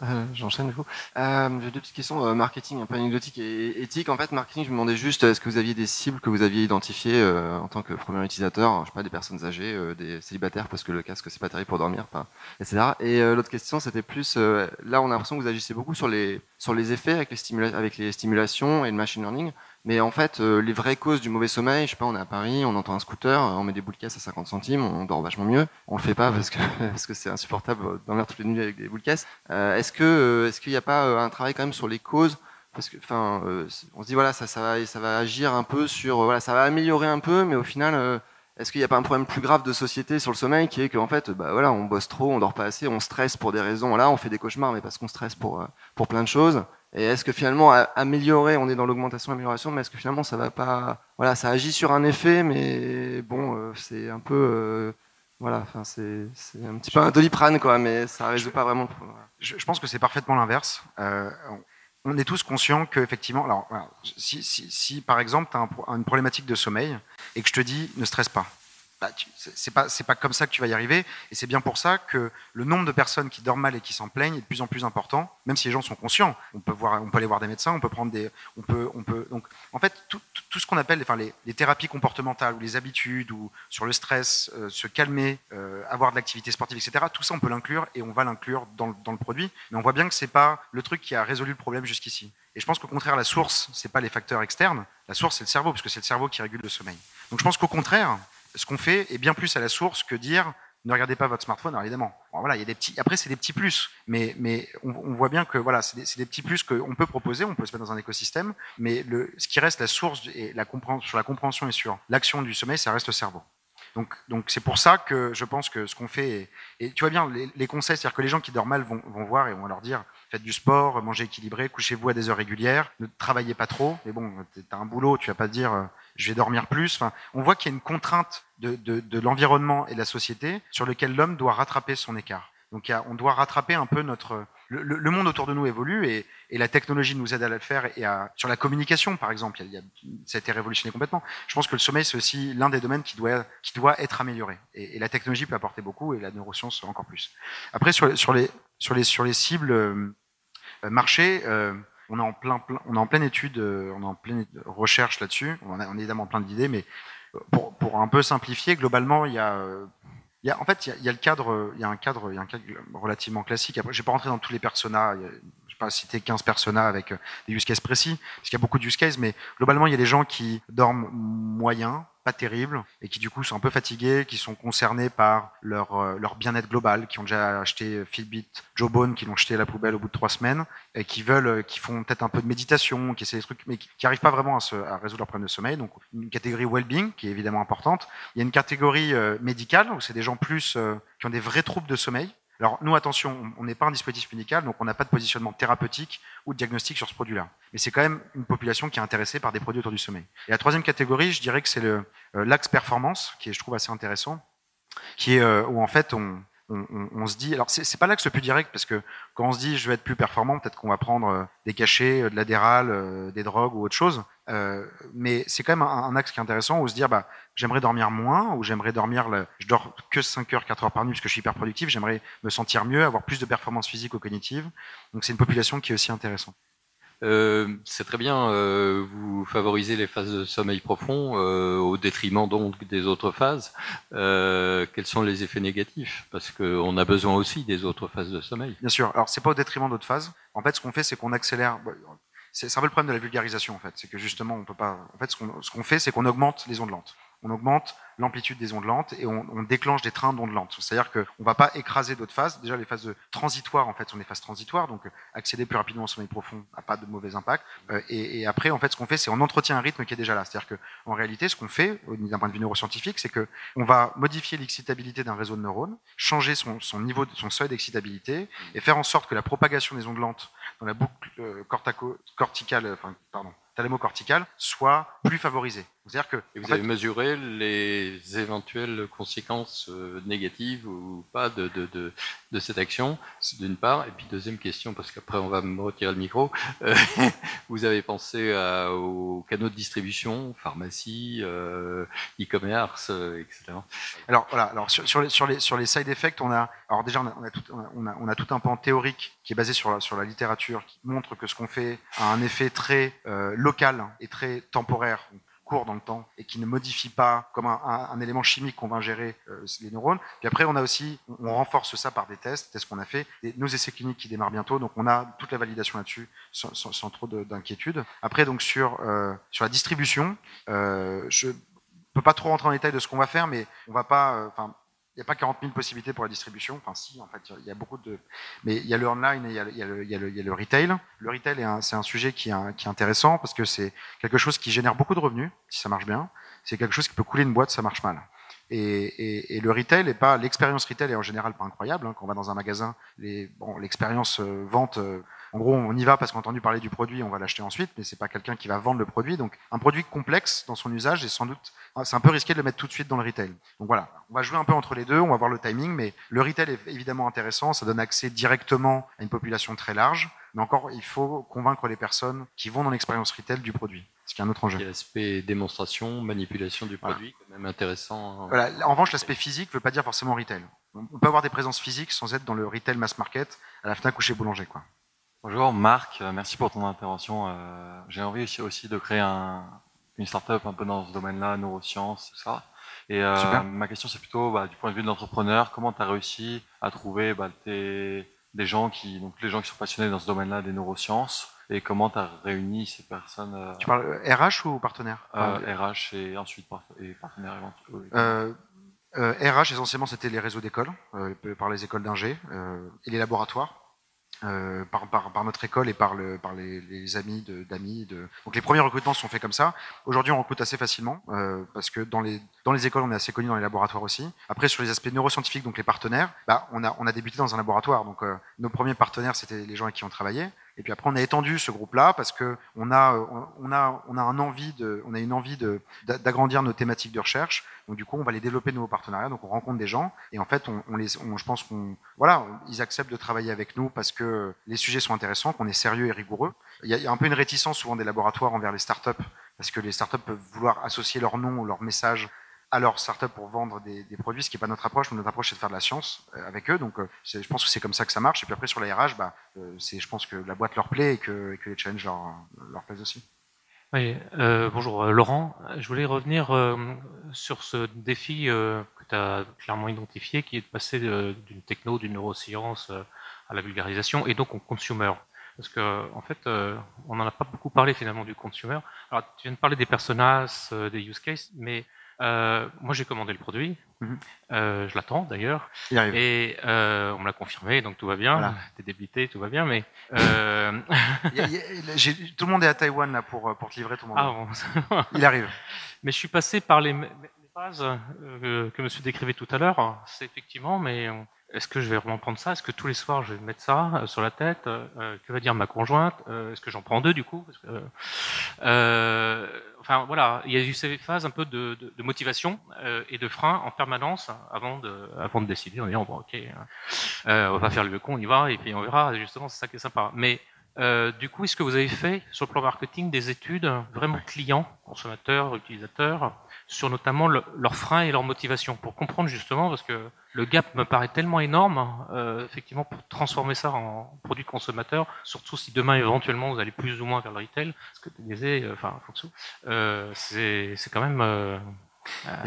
[LAUGHS] J'enchaîne du coup. Euh, J'ai deux petites questions euh, marketing, un peu anecdotiques et éthiques. En fait, marketing, je me demandais juste, est-ce que vous aviez des cibles que vous aviez identifiées euh, en tant que premier utilisateur Je sais pas, des personnes âgées, des célibataires, parce que le casque c'est pas terrible pour dormir, etc. Et l'autre question, c'était plus, là, on a l'impression que vous agissez beaucoup sur les sur les effets avec les stimulations et le machine learning. Mais en fait, euh, les vraies causes du mauvais sommeil, je sais pas, on est à Paris, on entend un scooter, on met des boules de caisse à 50 centimes, on dort vachement mieux. On le fait pas parce que [LAUGHS] parce que c'est insupportable de dormir toutes les nuits avec des boules de caisse. Euh, est-ce que euh, est-ce qu'il n'y a pas euh, un travail quand même sur les causes? Parce que enfin euh, on se dit voilà ça ça va ça va agir un peu sur euh, voilà ça va améliorer un peu mais au final euh, est-ce qu'il n'y a pas un problème plus grave de société sur le sommeil qui est qu'en fait bah voilà on bosse trop on dort pas assez on stresse pour des raisons là on fait des cauchemars mais parce qu'on stresse pour euh, pour plein de choses et est-ce que finalement améliorer on est dans l'augmentation amélioration mais est-ce que finalement ça va pas voilà ça agit sur un effet mais bon euh, c'est un peu euh, voilà c'est un petit peu un doliprane quoi mais ça résout pas vraiment. Je, je pense que c'est parfaitement l'inverse. Euh, on, est tous conscients qu'effectivement, alors si, si, si par exemple tu as une problématique de sommeil et que je te dis ne stresse pas, bah, c'est pas pas comme ça que tu vas y arriver et c'est bien pour ça que le nombre de personnes qui dorment mal et qui s'en plaignent est de plus en plus important. Même si les gens sont conscients, on peut voir, on peut aller voir des médecins, on peut prendre des, on peut, on peut donc en fait tout, ce qu'on appelle enfin, les, thérapies comportementales ou les habitudes ou sur le stress, euh, se calmer, euh, avoir de l'activité sportive, etc. Tout ça on peut l'inclure et on va l'inclure dans, dans le produit, mais on voit bien que c'est pas le truc qui a résolu le problème jusqu'ici. Et je pense qu'au contraire la source c'est pas les facteurs externes, la source c'est le cerveau parce que c'est le cerveau qui régule le sommeil. Donc je pense qu'au contraire ce qu'on fait est bien plus à la source que dire ne regardez pas votre smartphone, évidemment. Bon, voilà, il y a des petits. Après, c'est des petits plus, mais mais on, voit bien que voilà, c'est des, des petits plus qu'on peut proposer, on peut se mettre dans un écosystème, mais le, ce qui reste la source et la sur la compréhension et sur l'action du sommeil, ça reste le cerveau. Donc donc c'est pour ça que je pense que ce qu'on fait est- et tu vois bien les, les conseils, c'est-à-dire que les gens qui dorment mal vont, vont voir et on va leur dire faites du sport, mangez équilibré, couchez-vous à des heures régulières, ne travaillez pas trop. Mais bon, t'as un boulot, tu vas pas te dire euh, je vais dormir plus. Enfin, on voit qu'il y a une contrainte de, de, de l'environnement et de la société sur lequel l'homme doit rattraper son écart. Donc on doit rattraper un peu notre le, le- monde autour de nous évolue et, et la technologie nous aide à le faire et à sur la communication par exemple il y a- ça a été révolutionné complètement. Je pense que le sommeil c'est aussi l'un des domaines qui doit qui doit être amélioré et, et la technologie peut apporter beaucoup et la neuroscience encore plus. Après sur les sur les sur les cibles euh, marché, euh, on est en plein, plein- on est en pleine étude, euh, on est en pleine recherche là-dessus. On, on est évidemment plein d'idées, mais euh, pour, pour un peu simplifier, globalement, il y a, euh, il y a en fait, il y a, le cadre, il y a un cadre, relativement classique. Après, je vais pas rentrer dans tous les personas. Je vais pas citer 15 personas avec euh, des use cases précis, parce qu'il y a beaucoup de use cases, mais globalement, il y a des gens qui dorment moyen, pas terrible, et qui du coup sont un peu fatigués, qui sont concernés par leur, euh, leur bien-être global, qui ont déjà acheté Fitbit, Jawbone, qui l'ont jeté à la poubelle au bout de trois semaines, et qui veulent, euh, qui font peut-être un peu de méditation, qui essaient des trucs, mais qui n'arrivent pas vraiment à, se, à résoudre leurs problèmes de sommeil. Donc une catégorie well-being qui est évidemment importante. Il y a une catégorie euh, médicale où c'est des gens plus euh, qui ont des vrais troubles de sommeil. Alors nous, attention, on- n'est pas un dispositif médical, donc on n'a pas de positionnement thérapeutique ou de diagnostic sur ce produit-là. Mais c'est quand même une population qui est intéressée par des produits autour du sommeil. Et la troisième catégorie, je dirais que c'est euh, l'axe performance, qui est, je trouve, assez intéressant, qui est euh, où en fait on, on, se dit, alors c'est pas l'axe le plus direct parce que quand on se dit je vais être plus performant, peut-être qu'on va prendre euh, des cachets, euh, de l'adéral, euh, des drogues ou autre chose. Mais c'est quand même un, un axe qui est intéressant où se dire bah j'aimerais dormir moins ou j'aimerais dormir le, je dors que 5 heures 4 heures par nuit parce que je suis hyper productif j'aimerais me sentir mieux avoir plus de performance physique ou cognitive donc c'est une population qui est aussi intéressante Euh, c'est très bien, euh, vous favorisez les phases de sommeil profond euh, au détriment donc des autres phases. Quels sont les effets négatifs? Parce qu'on a besoin aussi des autres phases de sommeil. Bien sûr. Alors, c'est pas au détriment d'autres phases. En fait, ce qu'on fait, c'est qu'on accélère. bah, C'est un peu le problème de la vulgarisation, en fait. C'est que justement, on peut pas. En fait, ce qu'on fait, c'est qu'on augmente les ondes lentes. On augmente l'amplitude des ondes lentes et on, on déclenche des trains d'ondes lentes. C'est-à-dire qu'on va pas écraser d'autres phases. Déjà, les phases transitoires, en fait, sont des phases transitoires. Donc, euh, accéder plus rapidement au sommeil profond n'a pas de mauvais impact. Euh, et, et après, en fait, ce qu'on fait, c'est on entretient un rythme qui est déjà là. C'est-à-dire que, en réalité, ce qu'on fait, d'un point de vue neuroscientifique, c'est que on va modifier l'excitabilité d'un réseau de neurones, changer son, son niveau, son seuil d'excitabilité et faire en sorte que la propagation des ondes lentes dans la boucle euh, corticale, enfin, pardon, thalamocorticale soit plus favorisée. C'est-à-dire que Et vous fait, avez mesuré les éventuelles conséquences euh, négatives ou pas de, de, de, de cette action, d'une part. Et puis deuxième question, parce qu'après on va me retirer le micro, euh, [LAUGHS] vous avez pensé à- aux canaux de distribution, pharmacie, euh, e-commerce, euh, etc. Alors voilà, alors sur, sur les, sur, les, sur les side effects, on a alors déjà on a, on a tout, on a, on a tout un pan théorique qui est basé sur la, sur la littérature qui montre que ce qu'on fait a un effet très euh, local et très temporaire, donc dans le temps et qui ne modifie pas comme un, élément chimique qu'on va ingérer euh, les neurones. Puis après on a aussi, on, renforce ça par des tests, tests qu'on a fait, des, nos essais cliniques qui démarrent bientôt, donc on a toute la validation là-dessus sans, trop de- d'inquiétude. Après donc sur euh, sur la distribution, euh, je peux pas trop rentrer en détail de ce qu'on va faire, mais on va pas, il n'y a pas 40 000 possibilités pour la distribution. Enfin, si, en fait, il y a beaucoup de, mais il y a le online et il y a, le- il y a le, il y a le- il le retail. Le retail c'est un sujet qui est, qui est intéressant parce que c'est quelque chose qui génère beaucoup de revenus si ça marche bien. C'est quelque chose qui peut couler une boîte ça marche mal. Et, et, et le retail est pas l'expérience retail est en général pas incroyable. Hein. Quand on va dans un magasin, les, bon, l'expérience euh, vente, euh, en gros, on y va parce qu'on a entendu parler du produit, on va l'acheter ensuite, mais c'est pas quelqu'un qui va vendre le produit. Donc, un produit complexe dans son usage est sans doute, c'est un peu risqué de le mettre tout de suite dans le retail. Donc voilà, on va jouer un peu entre les deux, on va voir le timing, mais le retail est évidemment intéressant, ça donne accès directement à une population très large. Mais encore, il faut convaincre les personnes qui vont dans l'expérience retail du produit, ce qui est un autre enjeu. Il y a l'aspect démonstration, manipulation du Voilà. produit, quand même intéressant. Voilà. En revanche, l'aspect physique ne veut pas dire forcément retail. On on peut avoir des présences physiques sans être dans le retail mass market à la Fnac ou chez Boulanger. Quoi. Bonjour Marc, euh, merci pour ton intervention. Euh, J'ai envie aussi, aussi de créer un, une startup un peu dans ce domaine-là, neurosciences, tout ça. Et euh, ma question c'est plutôt bah, du point de vue de l'entrepreneur, comment tu as réussi à trouver bah, tes- des gens qui, donc les gens qui sont passionnés dans ce domaine-là des neurosciences, et comment tu as réuni ces personnes euh, Tu parles RH ou partenaire? RH et ensuite et euh, RH, essentiellement, c'était les réseaux d'écoles, par les écoles d'ingé et les laboratoires. Euh, par, par, par notre école et par, le, par les, les amis d'amis. De... Donc les premiers recrutements sont faits comme ça. Aujourd'hui, on recrute assez facilement euh, parce que dans les, dans les écoles, on est assez connu dans les laboratoires aussi. Après, sur les aspects neuroscientifiques, donc les partenaires, bah, on, a, on a débuté dans un laboratoire. Donc euh, nos premiers partenaires, c'était les gens avec qui on travaillait. Et puis après, on a étendu ce groupe-là parce que on a, on a, on a un envie de, on a une envie de d'a- d'agrandir nos thématiques de recherche. Donc du coup, on va les développer de nouveaux partenariats. Donc on rencontre des gens et en fait, on, les, on- je pense qu'on, voilà, ils acceptent de travailler avec nous parce que les sujets sont intéressants, qu'on est sérieux et rigoureux. Il y, a, il y a un peu une réticence souvent des laboratoires envers les startups parce que les startups peuvent vouloir associer leur nom ou leur message à leur startup pour vendre des, produits, ce qui n'est pas notre approche. Notre approche, c'est de faire de la science euh, avec eux. Donc, euh, je pense que c'est comme ça que ça marche. Et puis après, sur la RH, bah, euh, je pense que la boîte leur plaît et que, les challenges leur, plaisent aussi. Oui, bonjour Laurent. Je voulais revenir sur ce défi que tu as clairement identifié, qui est de passer d'une techno, d'une neuroscience à la vulgarisation et donc au consumer. Parce que en fait, on n'en a pas beaucoup parlé finalement du consumer. Alors, tu viens de parler des personas, des use cases, mais euh, moi j'ai commandé le produit. Mhm. Euh, je l'attends d'ailleurs. Il arrive. Et euh, on me l'a confirmé, donc tout va bien. Voilà. [LAUGHS] T'es débité, tout va bien, mais [LAUGHS] Il y a- il y a- j'ai- tout le monde est à Taïwan là, pour, pour te livrer ton ah mandat. bon, Il arrive. [LAUGHS] Mais je suis passé par les, les phases que monsieur décrivait tout à l'heure. C'est effectivement, mais est-ce que je vais vraiment prendre ça? Est-ce que tous les soirs je vais mettre ça sur la tête? Que va dire ma conjointe? Est-ce que j'en prends deux du coup? Parce que, Enfin voilà, il y a eu ces phases un peu de, de, de motivation euh, et de frein en permanence avant de, avant de décider en disant bon ok, euh, on va faire le con, on y va et puis on verra. Justement, c'est ça qui est sympa. Mais euh, du coup, est-ce que vous avez fait sur le plan marketing des études vraiment clients, consommateurs, utilisateurs, sur notamment le- leurs freins et leurs motivations pour comprendre justement, parce que le gap me paraît tellement énorme, euh, effectivement, pour transformer ça en produit consommateur, surtout si demain éventuellement vous allez plus ou moins vers le retail, ce que tu disais, euh, enfin, euh, c'est c'est quand même. Euh,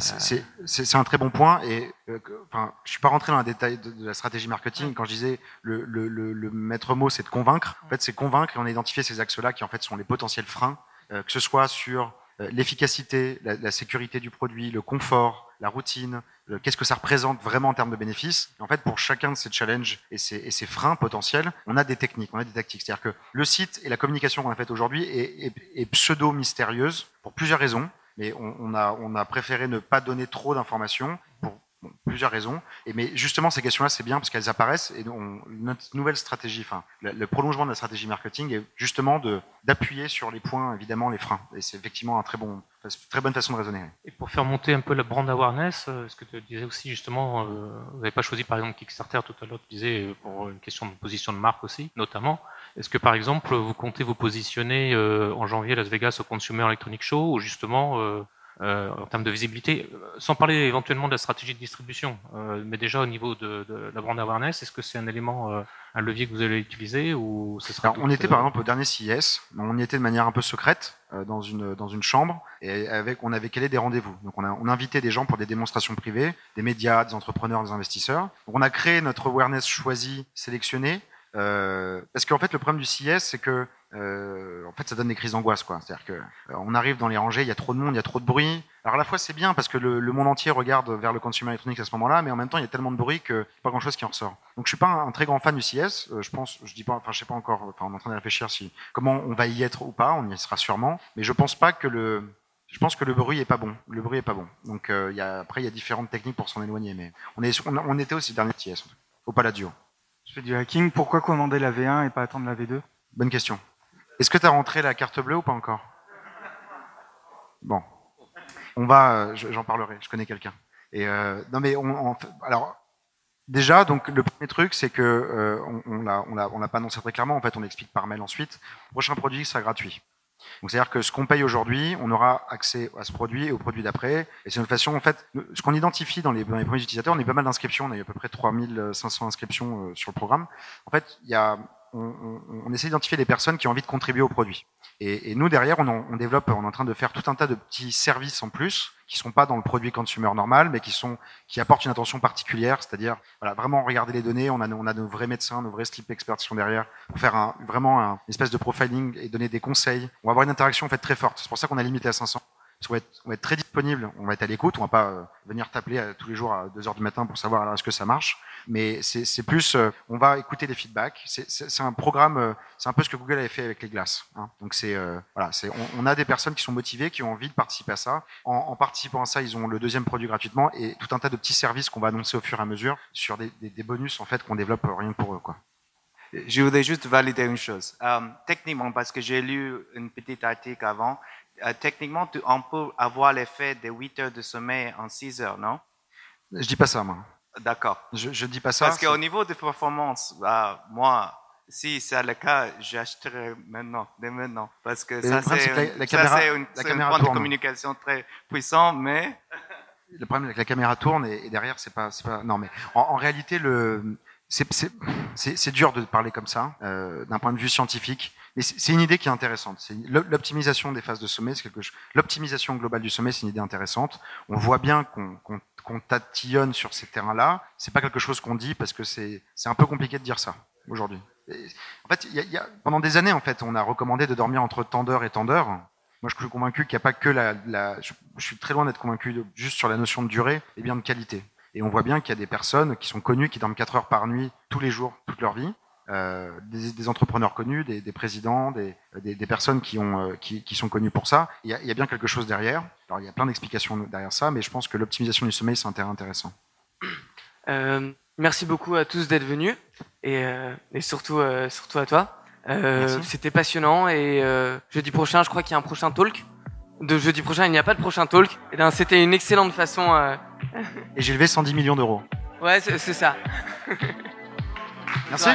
c'est- un très bon point. Et euh, enfin, je suis pas rentré dans le détail de, de la stratégie marketing. Quand je disais le, le, le, le maître mot, c'est de convaincre. En fait, c'est convaincre et on a identifié ces axes-là qui en fait sont les potentiels freins, euh, que ce soit sur euh, l'efficacité, la, la sécurité du produit, le confort, la routine, le- qu'est-ce que ça représente vraiment en termes de bénéfices. Et en fait, pour chacun de ces challenges et ces, et ces freins potentiels, on a des techniques, on a des tactiques. C'est-à-dire que le site et la communication qu'on a faite aujourd'hui est, est, est pseudo-mystérieuse pour plusieurs raisons mais on, a, on a préféré ne pas donner trop d'informations pour, plusieurs raisons. Et mais justement, ces questions-là, c'est bien parce qu'elles apparaissent et notre nouvelle stratégie, enfin, le, prolongement de la stratégie marketing est justement d'appuyer sur les points, évidemment, les freins. Et c'est effectivement un très bon, très bonne façon de raisonner. Et pour faire monter un peu la brand awareness, euh, ce que tu disais aussi justement, euh, vous n'avez pas choisi par exemple Kickstarter tout à l'heure, tu disais euh, pour une question de position de marque aussi, notamment. Est-ce que par exemple vous comptez vous positionner euh, en janvier à Las Vegas au Consumer Electronic Show ou justement euh, euh, en termes de visibilité, sans parler éventuellement de la stratégie de distribution, euh, mais déjà au niveau de, de la brand awareness, est-ce que c'est un élément, euh, un levier que vous allez utiliser ou ce sera Alors, On était par exemple au dernier CIS, on y était de manière un peu secrète euh, dans une dans une chambre et avec on avait calé des rendez-vous. Donc on a on a invité des gens pour des démonstrations privées, des médias, des entrepreneurs, des investisseurs. Donc, on a créé notre awareness choisi, sélectionné. Euh, parce qu'en fait, le problème du CIS, c'est que euh, en fait, ça donne des crises d'angoisse. C'est-à-dire que euh, on arrive dans les rangées, il y a trop de monde, il y a trop de bruit. Alors à la fois, c'est bien parce que le, monde entier regarde vers le consumer électronique à ce moment-là, mais en même temps, il y a tellement de bruit que pas grand-chose qui en ressort. Donc, je suis pas un, très grand fan du CIS. Euh, je pense, je dis pas, enfin, je sais pas encore. Enfin, on est en train de réfléchir si comment on va y être ou pas. On y sera sûrement, mais je pense pas que le je pense que le bruit est pas bon. Le bruit est pas bon. Donc après, il y a différentes techniques pour s'en éloigner, mais on, était aussi dernier TS au Palladio. Je fais du hacking. Pourquoi commander la V1 et pas attendre la V2 Bonne question. Est-ce que tu as rentré la carte bleue ou pas encore? Bon, on va, j'en parlerai. Je connais quelqu'un. Et euh, alors déjà donc le premier truc c'est que euh, on, on l'a on l'a pas annoncé très clairement. En fait, on explique par mail ensuite. Prochain produit sera gratuit. Donc c'est-à-dire que ce qu'on paye aujourd'hui, on aura accès à ce produit et au produit d'après. Et c'est une façon, en fait, ce qu'on identifie dans les, dans les premiers utilisateurs, on a pas mal d'inscriptions, on a eu à peu près 3500 inscriptions euh, sur le programme. En fait, il y a, on, on, on essaie d'identifier des personnes qui ont envie de contribuer au produit. Et, et nous, derrière, on, on, développe, on est en train de faire tout un tas de petits services en plus qui sont pas dans le produit consumer normal, mais qui sont qui apportent une attention particulière, c'est-à-dire voilà vraiment regarder les données. On a on a nos vrais médecins, nos vrais sleep experts qui sont derrière pour faire un, vraiment un, une espèce de profiling et donner des conseils. On va avoir une interaction en fait très forte. C'est pour ça qu'on a limité à 500. Qu'on va, être, on va être très disponible, on va être à l'écoute, on va pas euh, venir t'appeler euh, tous les jours à 2 heures du matin pour savoir alors est-ce que ça marche. Mais c'est plus, euh, on va écouter les feedbacks. C'est un programme, c'est un peu ce que Google avait fait avec les glaces. Hein. Donc c'est voilà, on, on, a des personnes qui sont motivées, qui ont envie de participer à ça. En, en, participant à ça, ils ont le deuxième produit gratuitement et tout un tas de petits services qu'on va annoncer au fur et à mesure sur des, des, des bonus en fait qu'on développe rien que pour eux quoi. Je voudrais juste valider une chose. Um, techniquement, parce que j'ai lu une petite article avant, euh, techniquement, tu, on peut avoir l'effet de 8 heures de sommeil en 6 heures, non? Je dis pas ça, moi. D'accord. Je, je dis pas ça. Parce qu'au niveau de performance, bah, moi, si c'est le cas, j'achèterai maintenant, dès maintenant. Parce que ça, c'est la caméra, ça, une, la caméra une de communication très puissant, mais. Le problème, c'est que la caméra tourne et, et derrière, c'est pas, pas. Non, mais en, en réalité, le c'est dur de parler comme ça, euh, d'un point de vue scientifique, mais c'est une idée qui est intéressante. L'optimisation des phases de sommeil, c'est quelque chose. L'optimisation globale du sommeil, c'est une idée intéressante. On voit bien qu'on qu qu tatillonne sur ces terrains-là. C'est pas quelque chose qu'on dit parce que c'est un peu compliqué de dire ça aujourd'hui. En fait, y a, y a, pendant des années, en fait, on a recommandé de dormir entre tant d'heures et tant d'heures. Moi, je suis convaincu qu'il n'y a pas que la. la je, suis très loin d'être convaincu juste sur la notion de durée et bien de qualité. Et on voit bien qu'il y a des personnes qui sont connues, qui dorment 4 heures par nuit tous les jours, toute leur vie. Euh, des, des, entrepreneurs connus, des, des présidents, des, des, personnes qui, ont, euh, qui, qui, sont connues pour ça. Il y, a, il y, a, bien quelque chose derrière. Alors il y a plein d'explications derrière ça, mais je pense que l'optimisation du sommeil, c'est un terrain intéressant. Euh, merci beaucoup à tous d'être venus et, et surtout, surtout à toi. C'était passionnant et jeudi prochain, je crois qu'il y a un prochain talk. De jeudi prochain, il n'y a pas de prochain talk. Et ben, c'était une excellente façon. Et j'ai levé 110 millions d'euros. Ouais, c'est ça. [LAUGHS] Merci.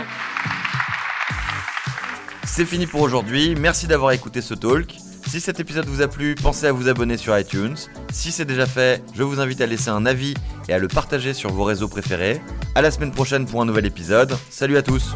C'est fini pour aujourd'hui. Merci d'avoir écouté ce talk. Si cet épisode vous a plu, pensez à vous abonner sur iTunes. Si c'est déjà fait, je vous invite à laisser un avis et à le partager sur vos réseaux préférés. À la semaine prochaine pour un nouvel épisode. Salut à tous.